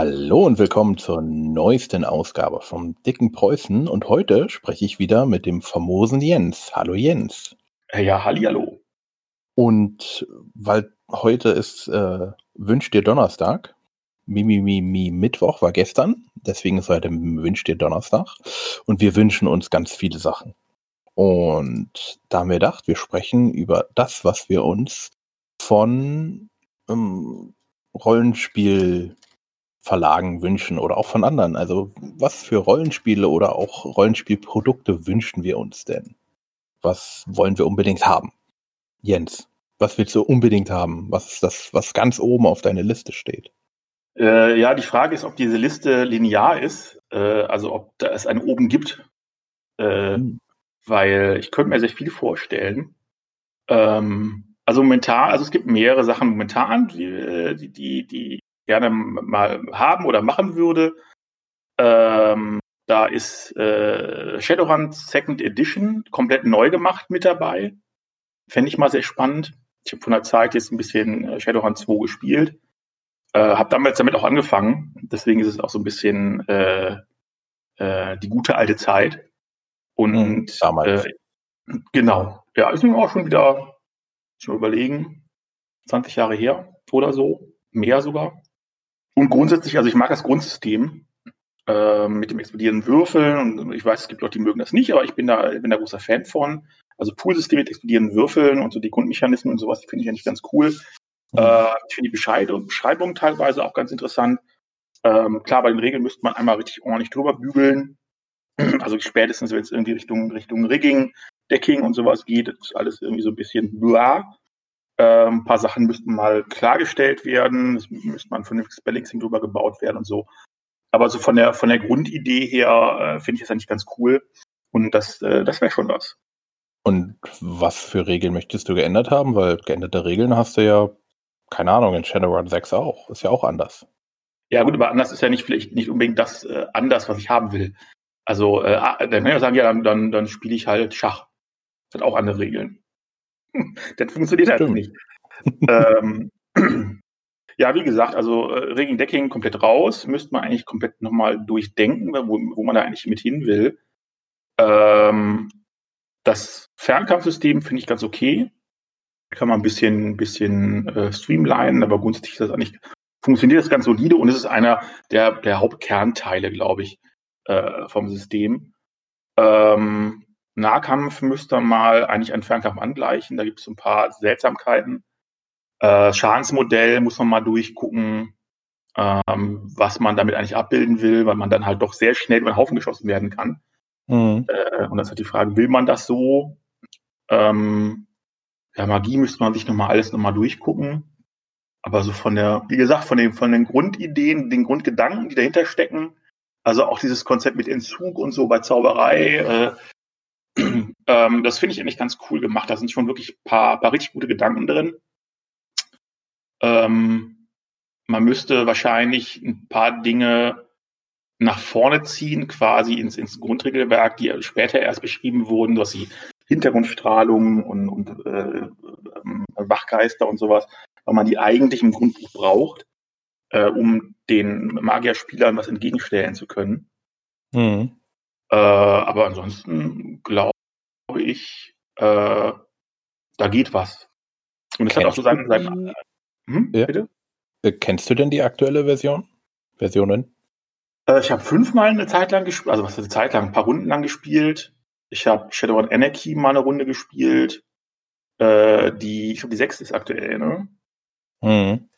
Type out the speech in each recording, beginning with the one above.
Hallo und willkommen zur neuesten Ausgabe vom Dicken Preußen. Und heute spreche ich wieder mit dem famosen Jens. Hallo Jens. Ja, hallo. Und weil heute ist äh, Wünsch dir Donnerstag, Mimi Mi, Mi, Mittwoch war gestern, deswegen ist heute Wünsch dir Donnerstag. Und wir wünschen uns ganz viele Sachen. Und da haben wir gedacht, wir sprechen über das, was wir uns von ähm, Rollenspiel Verlagen wünschen oder auch von anderen. Also was für Rollenspiele oder auch Rollenspielprodukte wünschen wir uns denn? Was wollen wir unbedingt haben? Jens, was willst du unbedingt haben? Was ist das, was ganz oben auf deiner Liste steht? Äh, ja, die Frage ist, ob diese Liste linear ist, äh, also ob da es eine oben gibt. Äh, hm. Weil ich könnte mir sehr viel vorstellen. Ähm, also momentan, also es gibt mehrere Sachen momentan, die, äh, die, die, die gerne mal haben oder machen würde. Ähm, da ist äh, Shadowrun Second Edition komplett neu gemacht mit dabei. Fände ich mal sehr spannend. Ich habe von der Zeit jetzt ein bisschen äh, Shadowrun 2 gespielt. Äh, habe damals damit auch angefangen. Deswegen ist es auch so ein bisschen äh, äh, die gute alte Zeit. Und mhm, damals. Äh, genau. Ja, ist mir auch schon wieder schon überlegen. 20 Jahre her oder so. Mehr sogar. Und grundsätzlich, also ich mag das Grundsystem äh, mit dem explodierenden Würfeln. Und ich weiß, es gibt Leute, die mögen das nicht, aber ich bin da, bin da großer Fan von. Also Poolsystem mit explodierenden Würfeln und so die Grundmechanismen und sowas, die finde ich eigentlich ganz cool. Mhm. Äh, ich finde die Bescheidung, Beschreibung teilweise auch ganz interessant. Ähm, klar, bei den Regeln müsste man einmal richtig ordentlich drüber bügeln. Also spätestens, wenn es irgendwie Richtung, Richtung Rigging, Decking und sowas geht, das ist alles irgendwie so ein bisschen bla. Ähm, ein paar Sachen müssten mal klargestellt werden, es müsste mal ein vernünftiges Balancing drüber gebaut werden und so. Aber so von der, von der Grundidee her äh, finde ich das eigentlich ganz cool. Und das, äh, das wäre schon was. Und was für Regeln möchtest du geändert haben? Weil geänderte Regeln hast du ja, keine Ahnung, in Shadowrun 6 auch. Ist ja auch anders. Ja, gut, aber anders ist ja nicht vielleicht nicht unbedingt das äh, anders, was ich haben will. Also, äh, ah, dann kann ich ja sagen, ja, dann, dann, dann spiele ich halt Schach. Das hat auch andere Regeln. das funktioniert halt nicht. ähm, ja, wie gesagt, also äh, Rigging Decking komplett raus, müsste man eigentlich komplett nochmal durchdenken, wo, wo man da eigentlich mit hin will. Ähm, das Fernkampfsystem finde ich ganz okay. Kann man ein bisschen, bisschen äh, streamlinen, aber grundsätzlich ist das eigentlich, funktioniert das ganz solide und es ist einer der, der Hauptkernteile, glaube ich, äh, vom System. Ähm, Nahkampf müsste mal eigentlich einen Fernkampf angleichen. Da gibt es ein paar Seltsamkeiten. Äh, Schadensmodell muss man mal durchgucken, ähm, was man damit eigentlich abbilden will, weil man dann halt doch sehr schnell über den Haufen geschossen werden kann. Mhm. Äh, und das ist halt die Frage, will man das so? Ähm, ja, Magie müsste man sich nochmal alles nochmal durchgucken. Aber so von der, wie gesagt, von den, von den Grundideen, den Grundgedanken, die dahinter stecken, also auch dieses Konzept mit Entzug und so bei Zauberei, äh, ähm, das finde ich eigentlich ganz cool gemacht. Da sind schon wirklich ein paar, paar richtig gute Gedanken drin. Ähm, man müsste wahrscheinlich ein paar Dinge nach vorne ziehen, quasi ins, ins Grundregelwerk, die später erst beschrieben wurden, dass sie Hintergrundstrahlung und, und äh, ähm, Wachgeister und sowas, weil man die eigentlich im Grundbuch braucht, äh, um den Magierspielern was entgegenstellen zu können. Mhm. Äh, aber ansonsten glaube ich, äh, da geht was. Und es hat auch so seinen. seinen hm, ja. Bitte? Äh, kennst du denn die aktuelle Version? Versionen? Äh, ich habe fünfmal eine Zeit lang gespielt, also was ist eine Zeit lang, ein paar Runden lang gespielt. Ich habe Shadowrun Anarchy mal eine Runde gespielt. Äh, die, ich glaube, die sechste ist aktuell, ne? Mhm.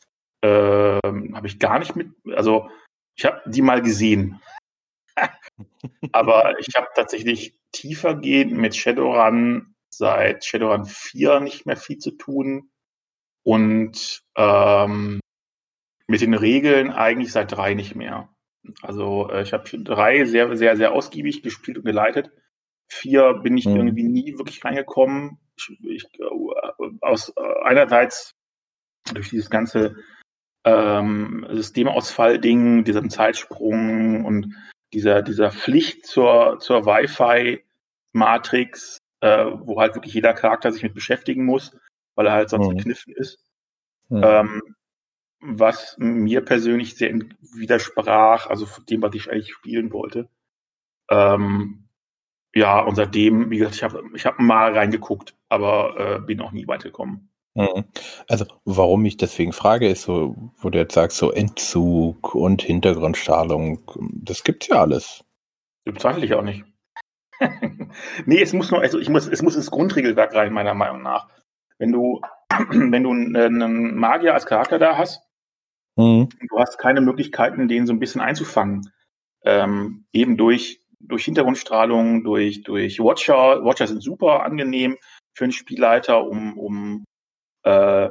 Ähm, habe ich gar nicht mit, also ich habe die mal gesehen. Aber ich habe tatsächlich tiefergehend mit Shadowrun seit Shadowrun 4 nicht mehr viel zu tun und ähm, mit den Regeln eigentlich seit drei nicht mehr. Also äh, ich habe drei sehr, sehr, sehr ausgiebig gespielt und geleitet. Vier bin ich mhm. irgendwie nie wirklich reingekommen. Ich, ich, äh, aus äh, einerseits durch dieses ganze ähm, Systemausfall-Ding, diesen Zeitsprung und dieser, dieser Pflicht zur, zur Wi-Fi-Matrix, äh, wo halt wirklich jeder Charakter sich mit beschäftigen muss, weil er halt sonst mhm. gekniffen ist. Mhm. Ähm, was mir persönlich sehr widersprach, also von dem, was ich eigentlich spielen wollte. Ähm, ja, und seitdem, wie gesagt, ich habe ich hab mal reingeguckt, aber äh, bin auch nie weitergekommen. Mhm. Also, warum ich deswegen frage, ist so, wo du jetzt sagst, so Entzug und Hintergrundstrahlung, das gibt's ja alles. Bezweifle ich auch nicht. nee, es muss nur, also ich muss, es muss ins Grundregelwerk rein, meiner Meinung nach. Wenn du, wenn du einen Magier als Charakter da hast, mhm. du hast keine Möglichkeiten, den so ein bisschen einzufangen. Ähm, eben durch, durch Hintergrundstrahlung, durch, durch Watcher. Watcher sind super angenehm für einen Spielleiter, um, um äh,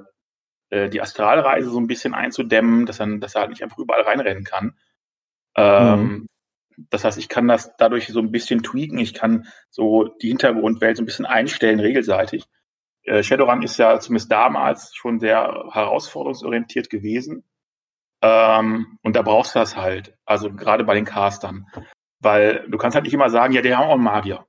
äh, die Astralreise so ein bisschen einzudämmen, dass, er, dass er halt nicht einfach überall reinrennen kann. Ähm, mhm. Das heißt, ich kann das dadurch so ein bisschen tweaken. Ich kann so die Hintergrundwelt so ein bisschen einstellen, regelseitig. Äh, Shadowrun ist ja zumindest damals schon sehr herausforderungsorientiert gewesen. Ähm, und da brauchst du das halt. Also gerade bei den Castern. Weil du kannst halt nicht immer sagen, ja, die haben auch einen Magier.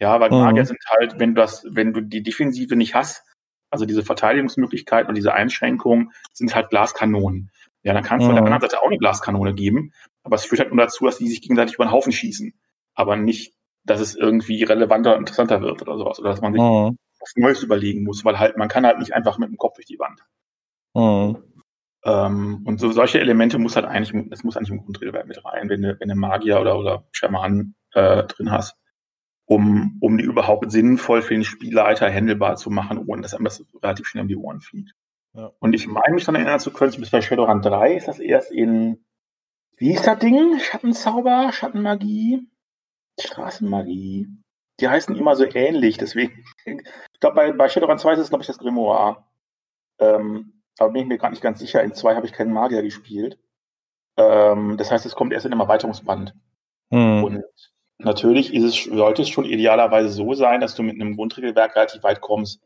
Ja, weil mhm. Magier sind halt, wenn du das, wenn du die Defensive nicht hast, also diese Verteidigungsmöglichkeiten und diese Einschränkungen sind halt Glaskanonen. Ja, dann du mhm. auf der anderen Seite auch eine Glaskanone geben, aber es führt halt nur dazu, dass die sich gegenseitig über den Haufen schießen. Aber nicht, dass es irgendwie relevanter und interessanter wird oder sowas. Oder dass man sich mhm. was Neues überlegen muss, weil halt, man kann halt nicht einfach mit dem Kopf durch die Wand. Mhm. Ähm, und so solche Elemente muss halt eigentlich, das muss eigentlich im Grundregelwerk mit rein, wenn du, wenn du Magier oder, oder Schamanen äh, drin hast um, um die überhaupt sinnvoll für den Spielleiter handelbar zu machen, ohne dass einem das relativ schnell um die Ohren fliegt. Ja. Und ich meine mich dann erinnern zu können, bis bei Shadowrun 3 ist das erst in, wie ist das Ding? Schattenzauber, Schattenmagie, Straßenmagie. Die heißen immer so ähnlich, deswegen. Ich glaube, bei, bei Shadowrun 2 ist es, glaube ich, das Grimoire. Ähm, aber bin ich mir gar nicht ganz sicher. In 2 habe ich keinen Magier gespielt. Ähm, das heißt, es kommt erst in einem Erweiterungsband. Hm. Und natürlich ist es, sollte es schon idealerweise so sein, dass du mit einem Grundregelwerk relativ weit kommst.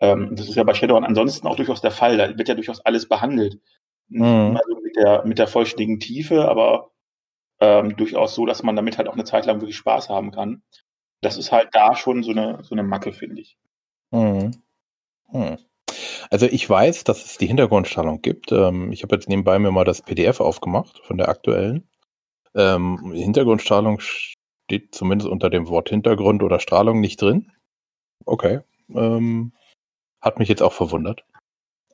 Ähm, das ist ja bei Shadowrun ansonsten auch durchaus der Fall. Da wird ja durchaus alles behandelt. Mhm. Also mit der, mit der vollständigen Tiefe, aber ähm, durchaus so, dass man damit halt auch eine Zeit lang wirklich Spaß haben kann. Das ist halt da schon so eine, so eine Macke, finde ich. Mhm. Hm. Also ich weiß, dass es die Hintergrundstrahlung gibt. Ähm, ich habe jetzt nebenbei mir mal das PDF aufgemacht von der aktuellen. Ähm, Hintergrundstrahlung steht zumindest unter dem Wort Hintergrund oder Strahlung nicht drin. Okay. Ähm, hat mich jetzt auch verwundert.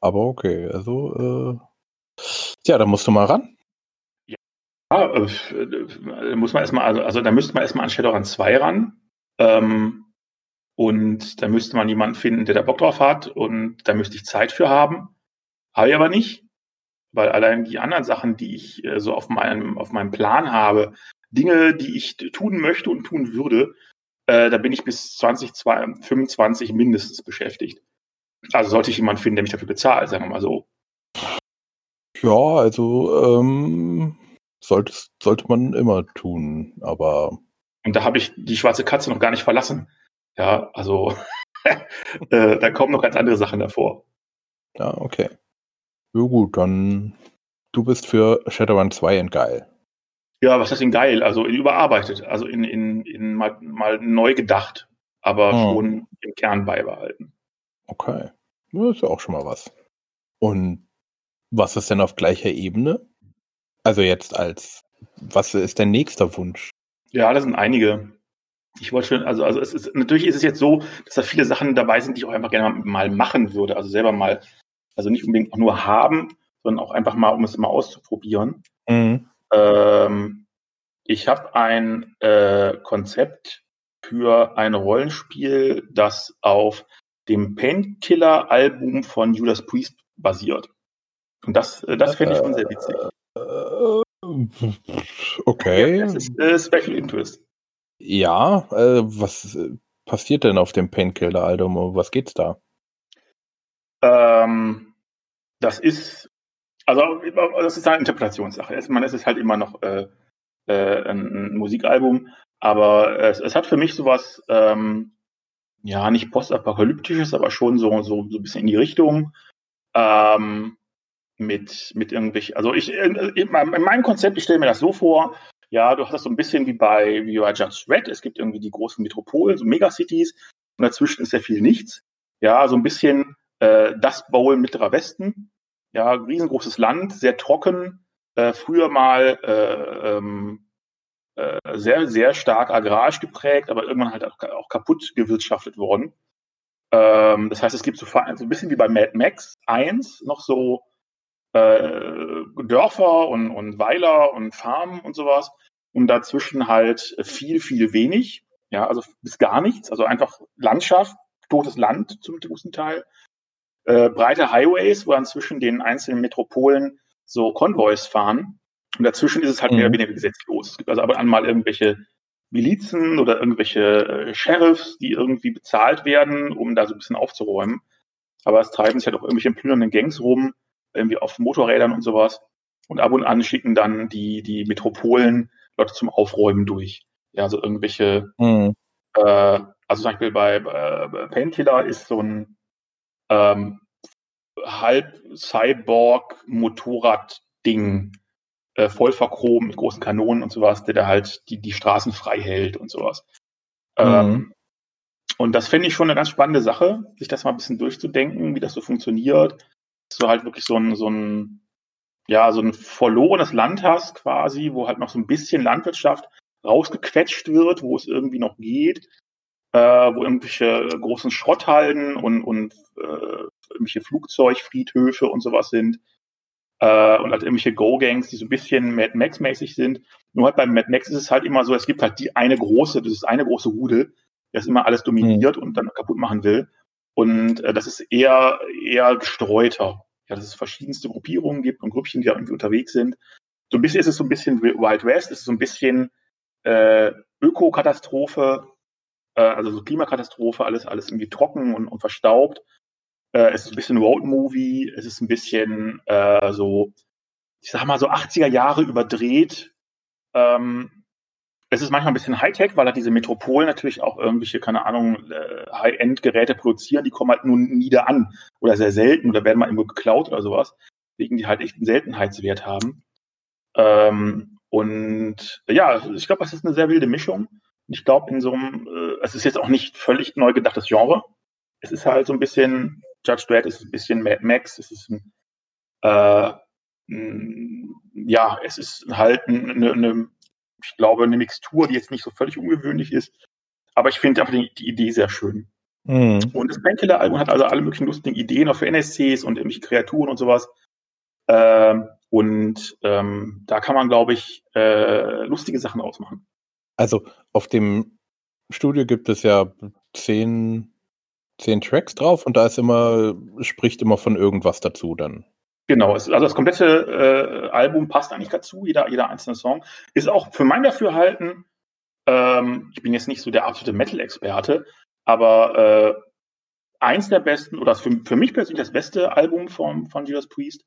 Aber okay, also, äh, ja, da musst du mal ran. Ja, äh, muss man erstmal, also, also da müsste man erstmal an Shadowrun 2 ran. Ähm, und da müsste man jemanden finden, der da Bock drauf hat. Und da müsste ich Zeit für haben. Habe ich aber nicht. Weil allein die anderen Sachen, die ich äh, so auf meinem, auf meinem Plan habe, Dinge, die ich tun möchte und tun würde, äh, da bin ich bis 2025 mindestens beschäftigt. Also sollte ich jemanden finden, der mich dafür bezahlt, sagen wir mal so. Ja, also ähm, sollte, sollte man immer tun, aber. Und da habe ich die schwarze Katze noch gar nicht verlassen. Ja, also äh, da kommen noch ganz andere Sachen davor. Ja, okay. Ja gut, dann du bist für Shadowrun 2 geil. Ja, was heißt denn geil? Also in überarbeitet, also in, in, in mal, mal neu gedacht, aber hm. schon im Kern beibehalten. Okay. Das ist ja auch schon mal was. Und was ist denn auf gleicher Ebene? Also jetzt als, was ist dein nächster Wunsch? Ja, das sind einige. Ich wollte schon, also, also es ist, natürlich ist es jetzt so, dass da viele Sachen dabei sind, die ich auch einfach gerne mal machen würde. Also selber mal, also nicht unbedingt auch nur haben, sondern auch einfach mal, um es mal auszuprobieren. Mhm. Ähm, ich habe ein äh, Konzept für ein Rollenspiel, das auf dem Painkiller-Album von Judas Priest basiert. Und das, äh, das fände ich schon sehr witzig. Äh, okay. Ja, das ist äh, Special Interest. Ja, äh, was äh, passiert denn auf dem Painkiller-Album? Was geht's da? Ähm, das ist also das ist eine Interpretationssache. Erstmal ist es halt immer noch äh, äh, ein, ein, Musikalbum, aber es, es, hat für mich sowas, ähm, ja, nicht postapokalyptisches, aber schon so, so, so ein bisschen in die Richtung. Ähm, mit, mit irgendwelchen, also ich, in, in meinem Konzept, ich stelle mir das so vor, ja, du hast das so ein bisschen wie bei, wie bei Judge Red, es gibt irgendwie die großen Metropolen, so Megacities, und dazwischen ist ja viel nichts. Ja, so ein bisschen äh, das Bowl Mittlerer Westen, Ja, riesengroßes Land, sehr trocken, äh, früher mal äh, ähm, äh, sehr, sehr stark agrarisch geprägt, aber irgendwann halt auch, auch kaputt gewirtschaftet worden. Ähm, das heißt, es gibt so, so ein bisschen wie bei Mad Max 1 noch so äh, Dörfer und, und Weiler und Farmen und sowas und dazwischen halt viel, viel wenig. Ja, also bis gar nichts. Also einfach Landschaft, totes Land zum großen Teil. Äh, breite Highways, wo dann zwischen den einzelnen Metropolen so Konvois fahren. Und dazwischen ist es halt mhm. mehr oder weniger gesetzlos. Es gibt also aber einmal irgendwelche Milizen oder irgendwelche äh, Sheriffs, die irgendwie bezahlt werden, um da so ein bisschen aufzuräumen. Aber es treiben sich halt auch irgendwelche plündernden Gangs rum, irgendwie auf Motorrädern und sowas. Und ab und an schicken dann die, die Metropolen Leute zum Aufräumen durch. Ja, also irgendwelche, mhm. äh, also zum Beispiel bei, äh, Painkiller ist so ein ähm, halb Cyborg-Motorrad-Ding, äh, voll verchromt mit großen Kanonen und sowas, der da halt die, die Straßen frei hält und sowas. Mhm. Ähm, und das finde ich schon eine ganz spannende Sache, sich das mal ein bisschen durchzudenken, wie das so funktioniert. Dass du halt wirklich so ein, so ein, ja, so ein verlorenes Land hast quasi, wo halt noch so ein bisschen Landwirtschaft rausgequetscht wird, wo es irgendwie noch geht, äh, wo irgendwelche großen Schrotthalden und, und äh, irgendwelche Flugzeugfriedhöfe und sowas sind. Äh, und halt irgendwelche Go-Gangs, die so ein bisschen Mad Max-mäßig sind. Nur halt beim Mad Max ist es halt immer so, es gibt halt die eine große, das ist eine große Rudel, das immer alles dominiert mhm. und dann kaputt machen will. Und äh, das ist eher, eher gestreuter. Ja, dass es verschiedenste Gruppierungen gibt und Grüppchen, die da irgendwie unterwegs sind. So ein bisschen ist es so ein bisschen Wild West, es ist so ein bisschen äh, Ökokatastrophe, äh, also so Klimakatastrophe, alles, alles irgendwie trocken und, und verstaubt. Äh, es ist ein bisschen Road-Movie, es ist ein bisschen äh, so, ich sag mal so 80er Jahre überdreht. Ähm, es ist manchmal ein bisschen Hightech, weil halt diese Metropolen natürlich auch irgendwelche, keine Ahnung, äh, High-End-Geräte produzieren, die kommen halt nur nie da an oder sehr selten oder werden mal irgendwo geklaut oder sowas, wegen die halt echt einen Seltenheitswert haben. Ähm, und ja, ich glaube, das ist eine sehr wilde Mischung. Ich glaube, in so einem, äh, es ist jetzt auch nicht völlig neu gedachtes Genre. Es ist halt so ein bisschen, Judge Dredd ist ein bisschen Mad Max, es ist ein, äh, ein ja, es ist halt eine, eine, ich glaube, eine Mixtur, die jetzt nicht so völlig ungewöhnlich ist. Aber ich finde einfach die, die, Idee sehr schön. Mhm. Und das Painkiller-Album hat also alle möglichen lustigen Ideen, auch für NSCs und irgendwelche Kreaturen und sowas. Ähm, und ähm, da kann man, glaube ich, äh, lustige Sachen ausmachen. Also auf dem Studio gibt es ja zehn, zehn Tracks drauf und da ist immer, spricht immer von irgendwas dazu dann. Genau, also das komplette äh, Album passt eigentlich dazu, jeder, jeder einzelne Song. Ist auch für mein Dafürhalten, ähm, ich bin jetzt nicht so der absolute Metal-Experte, aber äh, eins der besten, oder für, für mich persönlich das beste Album von, von Judas Priest.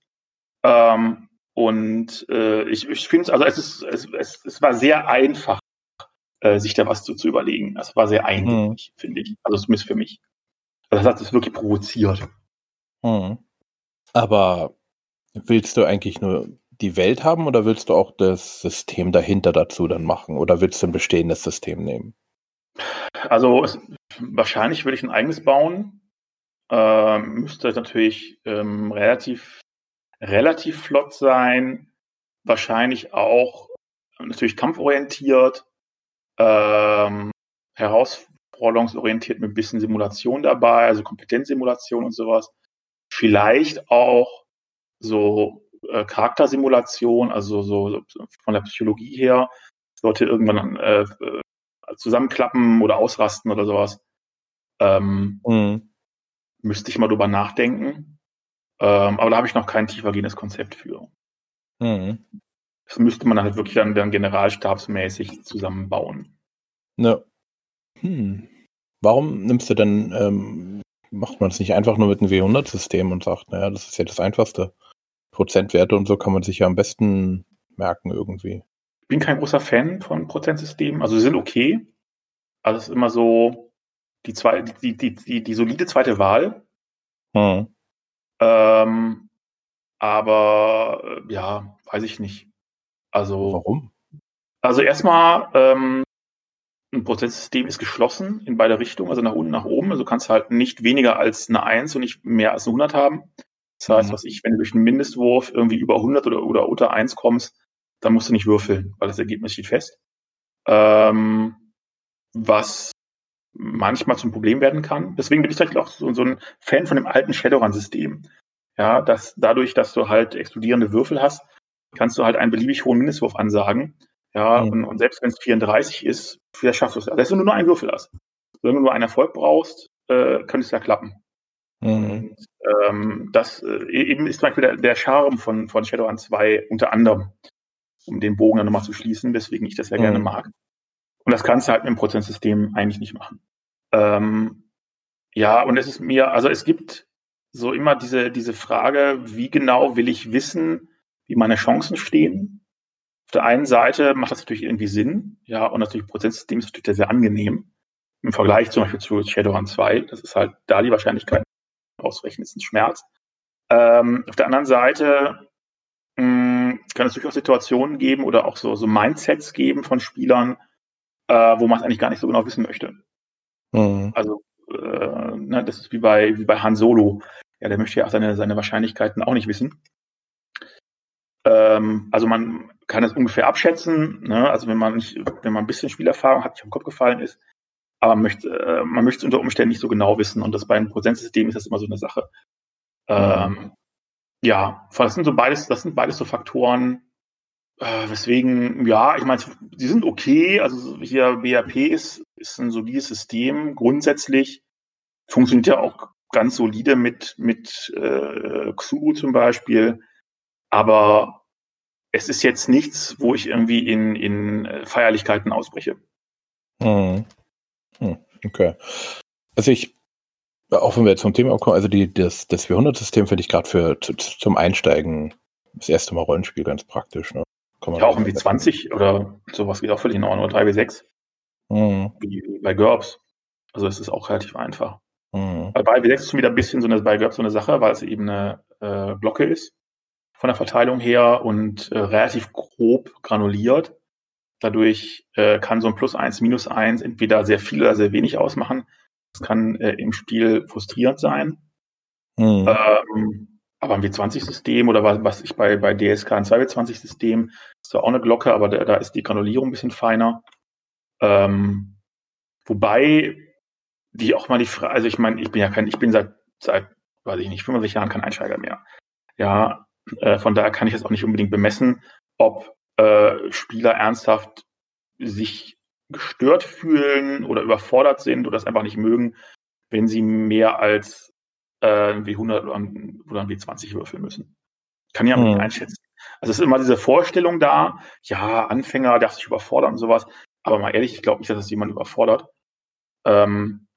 Ähm, und äh, ich, ich finde es, also es, ist, es, es war sehr einfach, äh, sich da was zu, zu überlegen. Das war sehr eindeutig, mhm. finde ich. Also zumindest für mich. Also das hat es wirklich provoziert. Mhm. Aber willst du eigentlich nur die Welt haben oder willst du auch das System dahinter dazu dann machen? Oder willst du ein bestehendes System nehmen? Also es, wahrscheinlich würde ich ein eigenes bauen. Ähm, müsste natürlich ähm, relativ relativ flott sein, wahrscheinlich auch natürlich kampforientiert, ähm, herausforderungsorientiert mit ein bisschen Simulation dabei, also Kompetenzsimulation und sowas. Vielleicht auch so äh, Charaktersimulation, also so, so, von der Psychologie her, Leute irgendwann äh, zusammenklappen oder ausrasten oder sowas. Ähm, mhm. Müsste ich mal drüber nachdenken. Ähm, aber da habe ich noch kein tiefergehendes Konzept für. Mhm. Das müsste man halt wirklich dann, dann generalstabsmäßig zusammenbauen. Ne. Hm. Warum nimmst du denn, ähm, macht man es nicht einfach nur mit einem W100-System und sagt, naja, das ist ja das einfachste. Prozentwerte und so kann man sich ja am besten merken irgendwie. Ich bin kein großer Fan von Prozentsystemen. Also sie sind okay. Also es ist immer so die, zwei, die, die, die, die solide zweite Wahl. Hm. Ähm, aber äh, ja, weiß ich nicht. Also. Warum? Also erstmal, ähm, ein Prozesssystem ist geschlossen in beide Richtungen, also nach unten, nach oben. Also du kannst halt nicht weniger als eine 1 und nicht mehr als eine 100 haben. Das heißt, mhm. was ich, wenn du durch einen Mindestwurf irgendwie über 100 oder, oder unter 1 kommst, dann musst du nicht würfeln, weil das Ergebnis steht fest. Ähm, was manchmal zum Problem werden kann. Deswegen bin ich vielleicht auch so, so ein Fan von dem alten Shadowrun-System. Ja, dass dadurch, dass du halt explodierende Würfel hast, kannst du halt einen beliebig hohen Mindestwurf ansagen. Ja, mhm. und, und, selbst wenn es 34 ist, vielleicht schaffst du es. Selbst wenn du nur einen Würfel hast. Wenn du nur einen Erfolg brauchst, äh, könnte es ja klappen. Mhm. Und, ähm, das äh, eben ist zum Beispiel der, der Charme von, von Shadowrun 2 unter anderem, um den Bogen dann nochmal zu schließen, weswegen ich das ja mhm. gerne mag. Und das kannst du halt mit dem Prozesssystem eigentlich nicht machen. Ähm, ja, und es ist mir, also es gibt so immer diese, diese Frage, wie genau will ich wissen, wie meine Chancen stehen? Auf der einen Seite macht das natürlich irgendwie Sinn, ja, und natürlich Prozesssystem ist natürlich sehr angenehm. Im Vergleich zum Beispiel zu Shadowrun 2, das ist halt da die Wahrscheinlichkeit ausrechnen, ist ein Schmerz. Ähm, auf der anderen Seite mh, hm, kann es durchaus Situationen geben oder auch so, so Mindsets geben von Spielern, äh, wo man es eigentlich gar nicht so genau wissen möchte. Mhm. Also, äh, ne, das ist wie bei, wie bei Han Solo. Ja, der möchte ja auch seine, seine Wahrscheinlichkeiten auch nicht wissen. Ähm, also man kann es ungefähr abschätzen, ne? also wenn man nicht, wenn man ein bisschen Spielerfahrung hat, nicht im Kopf gefallen ist, aber man möchte, äh, man möchte es unter Umständen nicht so genau wissen und das bei einem Prozentsystem ist das immer so eine Sache. Ähm, ja, das sind so beides, das sind beides so Faktoren, äh, weswegen, ja, ich meine, sie sind okay. Also hier BAP ist, ist ein solides System. Grundsätzlich funktioniert ja auch ganz solide mit, mit äh, Xuru zum Beispiel. Aber es ist jetzt nichts, wo ich irgendwie in, in äh, Feierlichkeiten ausbreche. Hm. Hm, okay. Also ich, auch wenn wir jetzt zum Thema kommen, also die, das, das 400-System finde ich gerade für zum Einsteigen das erste Mal Rollenspiel ganz praktisch. Ne? ja, auch irgendwie 20 oder sowas geht auch völlig in Ordnung, oder 3 wie 6. Mhm. Wie bei GURPS. Also es ist auch relativ einfach. Mhm. Bei 3 wie 6 ist schon wieder ein bisschen so eine, bei GURPS so eine Sache, weil es eben eine äh, Glocke ist von der Verteilung her und äh, relativ grob granuliert. Dadurch äh, kann so ein Plus 1, Minus 1 entweder sehr viel oder sehr wenig ausmachen. Das kann äh, im Spiel frustrierend sein. Mhm. Ähm, aber ein W20-System oder was, was ich bei, bei DSK ein 2W20-System, ist zwar auch eine Glocke, aber da, da ist die Granulierung ein bisschen feiner. Ähm, wobei die auch mal die Frage, also ich meine, ich bin ja kein, ich bin seit, seit, weiß ich nicht, 65 Jahren kein Einsteiger mehr. Ja, äh, von daher kann ich es auch nicht unbedingt bemessen, ob äh, Spieler ernsthaft sich gestört fühlen oder überfordert sind oder es einfach nicht mögen, wenn sie mehr als äh, W100 oder, oder ein W20 würfeln müssen. Kann ich aber mhm. nicht einschätzen. Also es ist immer diese Vorstellung da, ja, Anfänger darf sich überfordern und sowas. Aber mal ehrlich, ich glaube nicht, dass das jemand überfordert. Ähm,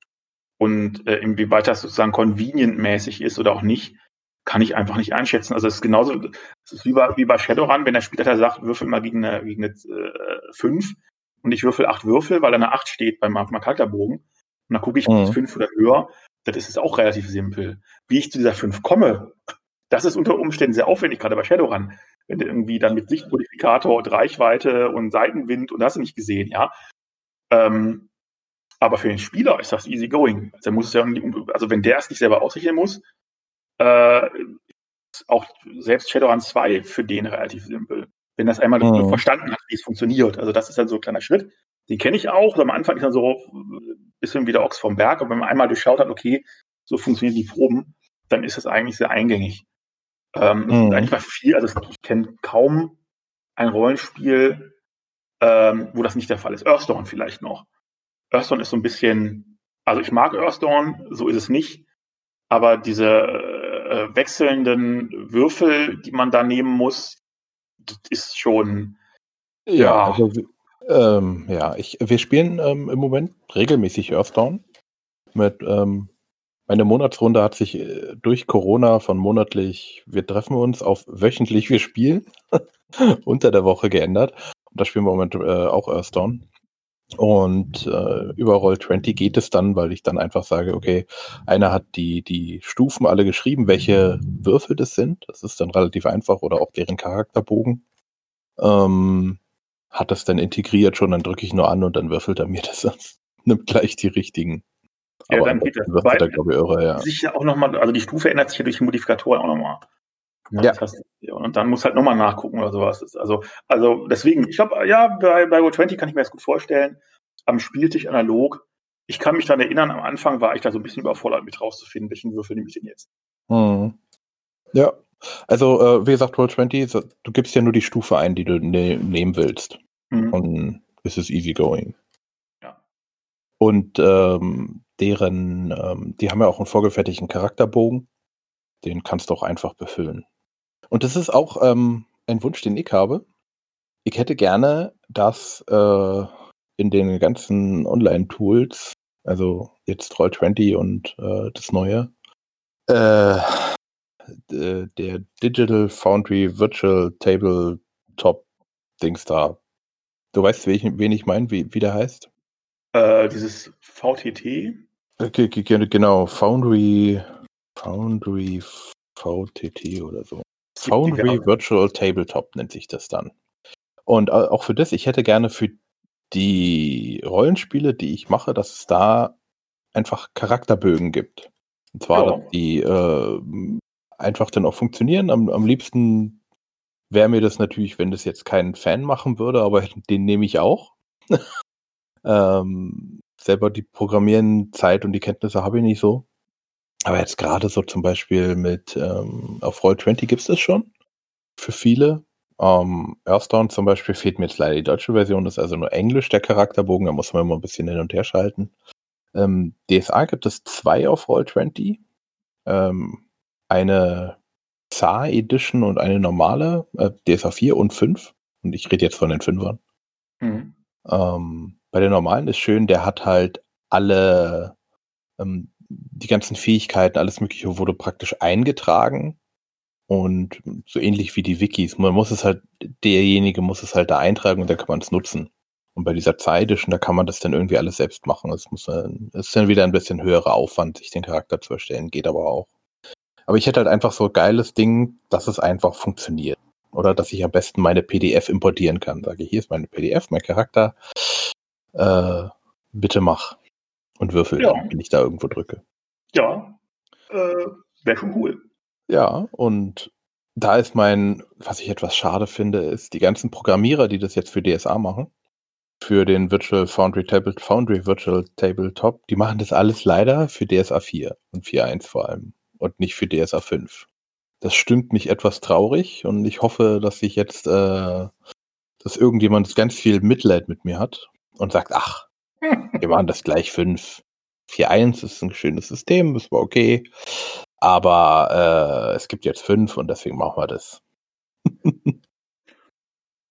und äh, inwieweit das sozusagen convenient-mäßig ist oder auch nicht, kann ich einfach nicht einschätzen. Also es ist genauso, es ist wie bei, wie bei Shadowrun, wenn der Spieler sagt, würfel mal gegen eine, gegen eine äh, 5 und ich würfel acht Würfel, weil da eine 8 steht beim, Charakterbogen. Und dann gucke ich, mhm. 5 oder höher, das ist auch relativ simpel. Wie ich zu dieser 5 komme, das ist unter Umständen sehr aufwendig, gerade bei Shadowrun. Wenn du irgendwie dann mit Sichtmodifikator und Reichweite und Seitenwind und hast du nicht gesehen, ja. Ähm, aber für den Spieler ist das easy going. Also, muss es ja, also wenn der es nicht selber ausrechnen muss, äh, auch selbst Shadowrun 2 für den relativ simpel. Wenn das einmal mhm. verstanden hat, wie es funktioniert. Also das ist dann so ein kleiner Schritt. Den kenne ich auch. Am Anfang ist dann so ein bisschen wie der Ochs vom Berg. Aber wenn man einmal durchschaut hat, okay, so funktionieren die Proben, dann ist es eigentlich sehr eingängig. Ähm, mhm. Eigentlich mal viel, also ich kenne kaum ein Rollenspiel, ähm, wo das nicht der Fall ist. Earthdawn vielleicht noch. Earthdawn ist so ein bisschen, also ich mag Earthdawn, so ist es nicht. Aber diese äh, wechselnden Würfel, die man da nehmen muss, das ist schon. Ja, ja. Also, ähm, ja, ich, wir spielen ähm, im Moment regelmäßig Earthdawn. Mit, ähm, meine Monatsrunde hat sich äh, durch Corona von monatlich, wir treffen uns, auf wöchentlich, wir spielen, unter der Woche geändert. Und da spielen wir im Moment äh, auch Earthdawn. Und äh, über Roll20 geht es dann, weil ich dann einfach sage, okay, einer hat die, die Stufen alle geschrieben, welche Würfel das sind. Das ist dann relativ einfach oder auch deren Charakterbogen. Ähm, hat das dann integriert schon, dann drücke ich nur an und dann würfelt er mir das. Nimmt gleich die richtigen. Ja, Aber dann geht das. Wobei- da, glaube ich, irre, ja. Sich ja auch nochmal, also die Stufe ändert sich ja durch die Modifikatoren auch nochmal. Ja. und dann muss halt nochmal nachgucken oder sowas. Also, also deswegen, ich glaube, ja, bei, bei Roll20 kann ich mir das gut vorstellen. Am Spieltisch analog. Ich kann mich daran erinnern, am Anfang war ich da so ein bisschen überfordert, mit rauszufinden, welchen Würfel nehme ich denn jetzt. Mhm. Ja, also äh, wie gesagt, Roll20, so- du gibst ja nur die Stufe ein, die du ne nehmen willst. Mhm. Und es ist easy going. Ja. Und ähm, deren, ähm, die haben ja auch einen vorgefertigten Charakterbogen. Den kannst du auch einfach befüllen. Und das ist auch ähm, ein Wunsch, den ich habe. Ich hätte gerne, dass äh, in den ganzen Online-Tools, also jetzt Roll20 und äh, das neue, äh, d- der Digital Foundry Virtual Tabletop Dings da. Du weißt, wen, wen ich meine, wie, wie der heißt? Äh, dieses VTT, Okay, ge- genau, Foundry, Foundry VTT oder so. Foundry. Virtual Tabletop nennt sich das dann. Und äh, auch für das, ich hätte gerne für die Rollenspiele, die ich mache, dass es da einfach Charakterbögen gibt. Und zwar, Ja. dass die äh, einfach dann auch funktionieren. Am, am liebsten wäre mir das natürlich, wenn das jetzt kein Fan machen würde, aber den nehme ich auch. ähm, selber die Programmieren-Zeit und die Kenntnisse habe ich nicht so. Aber jetzt gerade so zum Beispiel mit ähm, auf Roll20 gibt es das schon für viele. Ähm, Earthdown zum Beispiel fehlt mir jetzt leider die deutsche Version, das ist also nur Englisch der Charakterbogen, da muss man immer ein bisschen hin und her schalten. Ähm, DSA gibt es zwei auf Roll20. Ähm, eine ZAR Edition und eine normale, äh, DSA 4 und 5. Und ich rede jetzt von den Fünfern. Mhm. Ähm, bei der normalen ist schön, der hat halt alle, ähm, die ganzen Fähigkeiten, alles Mögliche wurde praktisch eingetragen. Und so ähnlich wie die Wikis. Man muss es halt, derjenige muss es halt da eintragen und dann kann man es nutzen. Und bei dieser Zeitischen, da kann man das dann irgendwie alles selbst machen. Es muss es ist dann wieder ein bisschen höherer Aufwand, sich den Charakter zu erstellen, geht aber auch. Aber ich hätte halt einfach so ein geiles Ding, dass es einfach funktioniert. Oder dass ich am besten meine PDF importieren kann. Sage, hier ist meine PDF, mein Charakter. Äh, bitte mach. Und würfel, Ja. wenn ich da irgendwo drücke. Ja, äh, wäre schon cool. Ja, und da ist mein, was ich etwas schade finde, ist, die ganzen Programmierer, die das jetzt für DSA machen, für den Virtual Foundry Table, Foundry Virtual Tabletop, die machen das alles leider für DSA 4 und 4.1 vor allem und nicht für DSA 5. Das stimmt mich etwas traurig und ich hoffe, dass sich jetzt, äh, dass irgendjemand ganz viel Mitleid mit mir hat und sagt, ach, wir machen das gleich 5. 4.1 ist ein schönes System, das war okay. Aber äh, es gibt jetzt 5 und deswegen machen wir das.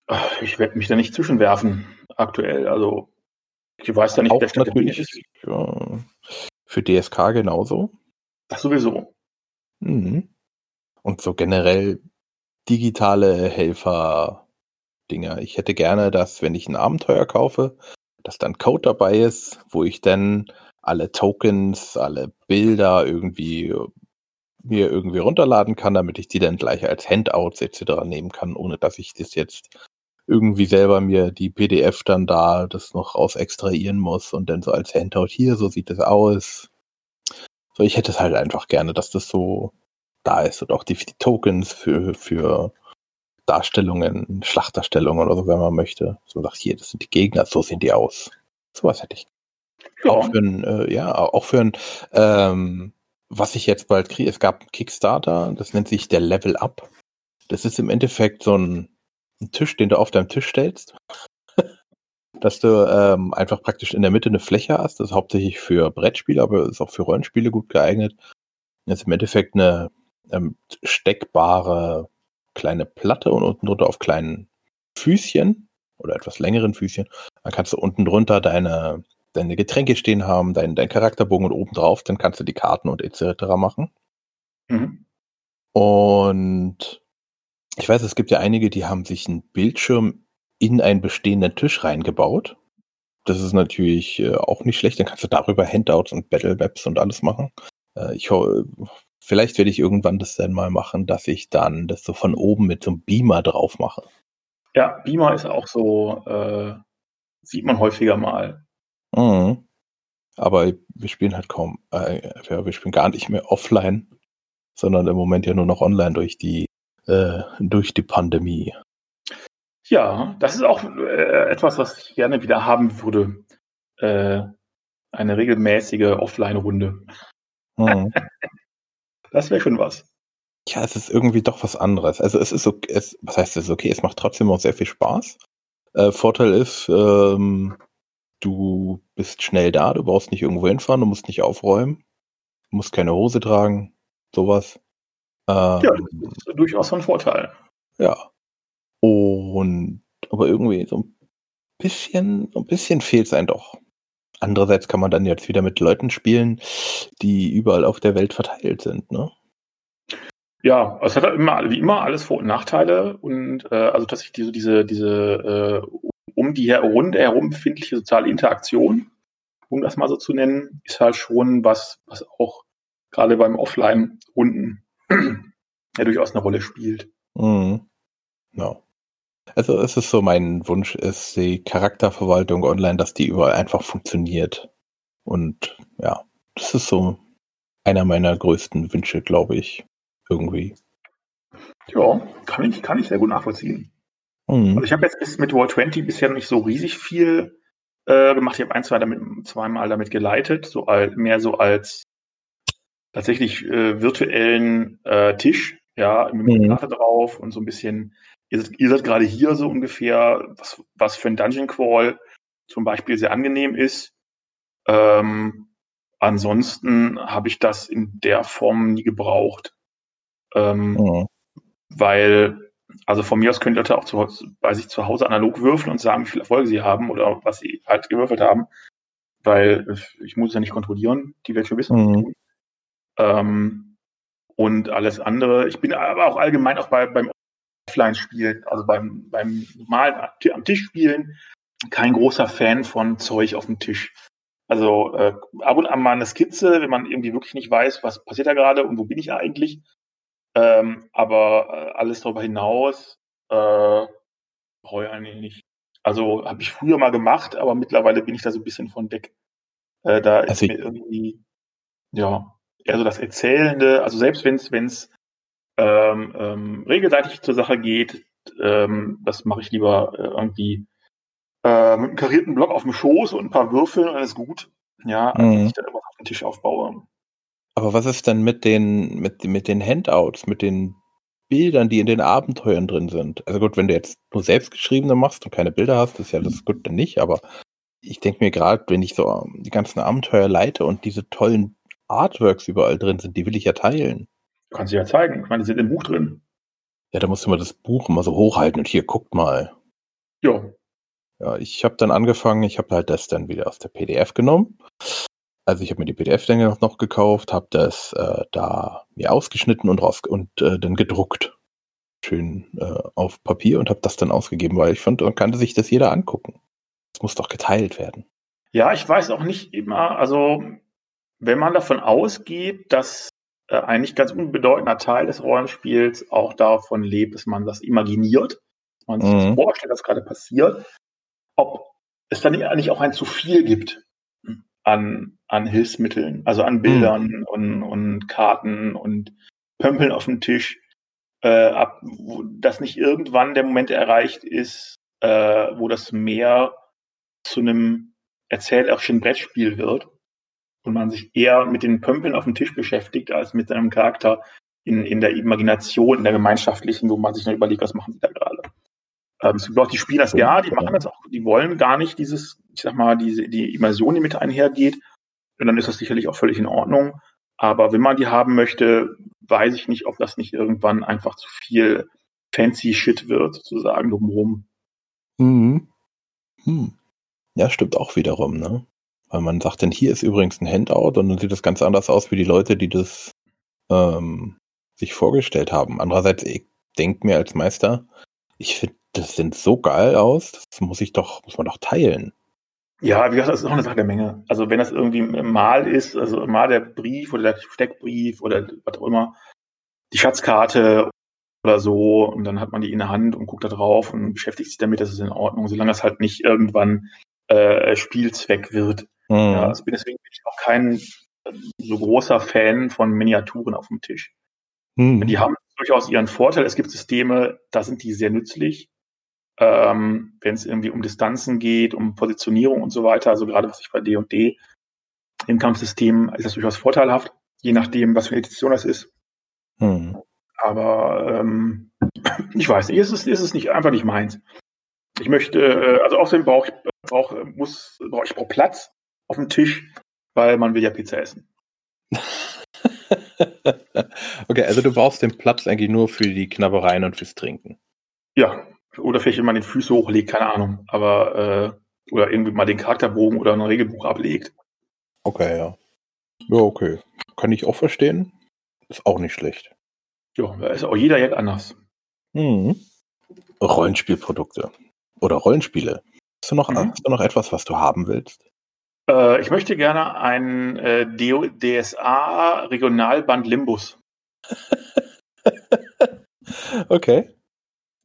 Ach, Ich werde mich da nicht zwischenwerfen aktuell. Also ich weiß da nicht, Auch wer der natürlich ist. ja, für DSK genauso. Das sowieso. Mhm. Und so generell digitale Helfer-Dinger. Ich hätte gerne, dass, wenn ich ein Abenteuer kaufe, dass dann Code dabei ist, wo ich dann alle Tokens, alle Bilder irgendwie mir irgendwie runterladen kann, damit ich die dann gleich als Handouts etc. nehmen kann, ohne dass ich das jetzt irgendwie selber mir die PDF dann da das noch raus extrahieren muss und dann so als Handout hier, so sieht es aus. So, ich hätte es halt einfach gerne, dass das so da ist und auch die, die Tokens für, für Darstellungen, Schlachterstellungen oder so, wenn man möchte. So sagt hier, das sind die Gegner, so sehen die aus. Sowas hätte ich. Auch Ja, für ein, äh, ja, auch für ein, ähm, was ich jetzt bald kriege, es gab einen Kickstarter, das nennt sich der Level Up. Das ist im Endeffekt so ein, ein Tisch, den du auf deinem Tisch stellst. Dass du ähm, einfach praktisch in der Mitte eine Fläche hast. Das ist hauptsächlich für Brettspiele, aber ist auch für Rollenspiele gut geeignet. Das ist im Endeffekt eine ähm, steckbare kleine Platte und unten drunter auf kleinen Füßchen oder etwas längeren Füßchen. Dann kannst du unten drunter deine, deine Getränke stehen haben, dein, dein Charakterbogen und oben drauf, dann kannst du die Karten und etc. machen. mhm. Und ich weiß, es gibt ja einige, die haben sich einen Bildschirm in einen bestehenden Tisch reingebaut. Das ist natürlich äh, auch nicht schlecht. Dann kannst du darüber Handouts und Battle Webs und alles machen. Äh, ich ho- vielleicht werde ich irgendwann das dann mal machen, dass ich dann das so von oben mit so einem Beamer drauf mache. ja, Beamer ist auch so, äh, sieht man häufiger mal. Mhm. Aber wir spielen halt kaum, äh, wir spielen gar nicht mehr offline, sondern im Moment ja nur noch online durch die, äh, durch die Pandemie. Ja, das ist auch äh, etwas, was ich gerne wieder haben würde. Äh, eine regelmäßige Offline-Runde. Mhm. Das wäre schon was. Ja, es ist irgendwie doch was anderes. Also es ist okay, es, was heißt es ist okay, es macht trotzdem auch sehr viel Spaß. Äh, Vorteil ist, ähm, du bist schnell da, du brauchst nicht irgendwo hinfahren, du musst nicht aufräumen, du musst keine Hose tragen, sowas. Ähm, ja, das ist durchaus ein Vorteil. Ja. Und aber irgendwie so ein bisschen, so ein bisschen fehlt es einem doch. Andererseits kann man dann jetzt wieder mit Leuten spielen, die überall auf der Welt verteilt sind, ne? Ja, es hat immer, wie immer alles Vor- und Nachteile und äh, also tatsächlich diese, diese, diese äh, um die Runde herum befindliche soziale Interaktion, um das mal so zu nennen, ist halt schon was, was auch gerade beim Offline-Runden ja durchaus eine Rolle spielt. Mhm. No. Also es ist so mein Wunsch, ist die Charakterverwaltung online, dass die überall einfach funktioniert. Und ja, das ist so einer meiner größten Wünsche, glaube ich, irgendwie. Ja, kann ich, kann ich sehr gut nachvollziehen. Mhm. Also ich habe jetzt bis mit World 20 bisher nicht so riesig viel äh, gemacht. Ich habe ein, zwei damit, zweimal damit geleitet, so als, mehr so als tatsächlich äh, virtuellen äh, Tisch, ja, mit mhm. Karte drauf und so ein bisschen Ihr seid, ihr seid gerade hier so ungefähr, was, was für ein Dungeon Crawl zum Beispiel sehr angenehm ist. Ähm, ansonsten habe ich das in der Form nie gebraucht. Ähm, oh. Weil, also von mir aus können Leute auch zu, bei sich zu Hause analog würfeln und sagen, wie viel Erfolge sie haben oder was sie halt gewürfelt haben. Weil ich muss es ja nicht kontrollieren, die Welt schon wissen. Mhm. Ähm, und alles andere. Ich bin aber auch allgemein auch bei, beim offline spielen, also beim, beim normalen am Tisch spielen, kein großer Fan von Zeug auf dem Tisch. Also äh, ab und an mal eine Skizze, wenn man irgendwie wirklich nicht weiß, was passiert da gerade und wo bin ich eigentlich. Ähm, aber äh, alles darüber hinaus äh, brauche ich eigentlich nicht. Also habe ich früher mal gemacht, aber mittlerweile bin ich da so ein bisschen von weg. Äh, da ist also mir irgendwie, ja, eher so das Erzählende, also selbst wenn es ähm, ähm, regelseitig zur Sache geht, ähm, das mache ich lieber äh, irgendwie äh, mit einem karierten Block auf dem Schoß und ein paar Würfeln alles gut. Ja, als mhm. ich dann immer auf den Tisch aufbaue. Aber was ist denn mit den, mit, mit den Handouts, mit den Bildern, die in den Abenteuern drin sind? Also gut, wenn du jetzt nur selbstgeschriebene machst und keine Bilder hast, ist ja das gut dann nicht, aber ich denke mir gerade, wenn ich so die ganzen Abenteuer leite und diese tollen Artworks überall drin sind, die will ich ja teilen. Kannst du ja zeigen. Ich meine, die sind im Buch drin. Ja, da musst du mal das Buch immer so hochhalten und hier, guckt mal. Ja. Ja, ich habe dann angefangen, ich habe halt das dann wieder aus der PDF genommen. Also ich habe mir die PDF dann noch, noch gekauft, habe das äh, da mir ausgeschnitten und raus und äh, dann gedruckt. Schön äh, auf Papier und habe das dann ausgegeben, weil ich fand, man kann sich das jeder angucken. Es muss doch geteilt werden. Ja, ich weiß auch nicht immer, also wenn man davon ausgeht, dass äh, ein nicht ganz unbedeutender Teil des Rollenspiels auch davon lebt, dass man das imaginiert, dass man sich mhm. das vorstellt, was gerade passiert, ob es dann nicht auch ein zu viel gibt an, an Hilfsmitteln, also an Bildern mhm. und, und Karten und Pömpeln auf dem Tisch, äh, ab, wo, dass nicht irgendwann der Moment erreicht ist, äh, wo das mehr zu einem erzählerischen Brettspiel wird und man sich eher mit den Pömpeln auf dem Tisch beschäftigt, als mit seinem Charakter in, in der Imagination, in der gemeinschaftlichen, wo man sich dann überlegt, was machen sie da gerade. Ähm, es gibt auch die Spieler, ja, die machen das auch, die wollen gar nicht dieses, ich sag mal, diese, die Immersion, die mit einhergeht. Und dann ist das sicherlich auch völlig in Ordnung. Aber wenn man die haben möchte, weiß ich nicht, ob das nicht irgendwann einfach zu viel fancy Shit wird, sozusagen, drumherum. Mhm. Hm. Ja, stimmt auch wiederum, ne? Weil man sagt dann, hier ist übrigens ein Handout und dann sieht das ganz anders aus wie die Leute, die das ähm, sich vorgestellt haben. Andererseits, ich denke mir als Meister, ich finde, das sieht so geil aus, das muss ich doch, muss man doch teilen. Ja, wie gesagt, das ist auch eine Sache der Menge. Also wenn das irgendwie mal ist, also mal der Brief oder der Steckbrief oder was auch immer, die Schatzkarte oder so, und dann hat man die in der Hand und guckt da drauf und beschäftigt sich damit, das ist in Ordnung, solange es halt nicht irgendwann äh, Spielzweck wird. Mhm. Ja, also deswegen bin ich auch kein so großer Fan von Miniaturen auf dem Tisch. Mhm. Die haben durchaus ihren Vorteil. Es gibt Systeme, da sind die sehr nützlich. Ähm, wenn es irgendwie um Distanzen geht, um Positionierung und so weiter, also gerade was ich bei D&D im Kampfsystem ist das durchaus vorteilhaft, je nachdem, was für eine Edition das ist. Mhm. Aber ähm, ich weiß nicht, ist es ist es nicht einfach nicht meins. Ich möchte, äh, also außerdem brauche ich, brauch, muss, brauch ich brauch Platz auf dem Tisch, weil man will ja Pizza essen. okay, also du brauchst den Platz eigentlich nur für die Knabbereien und fürs Trinken. Ja, oder vielleicht, wenn man den Füße hochlegt, keine Ahnung. Aber, äh, oder irgendwie mal den Charakterbogen oder ein Regelbuch ablegt. Okay, ja. Ja, okay. Kann ich auch verstehen. Ist auch nicht schlecht. Ja, da ist auch jeder jetzt anders. Mhm. Rollenspielprodukte. Oder Rollenspiele. Hast du noch, mhm. hast du noch etwas, was du haben willst? Äh, ich möchte gerne ein äh, DSA Regionalband Limbus. okay.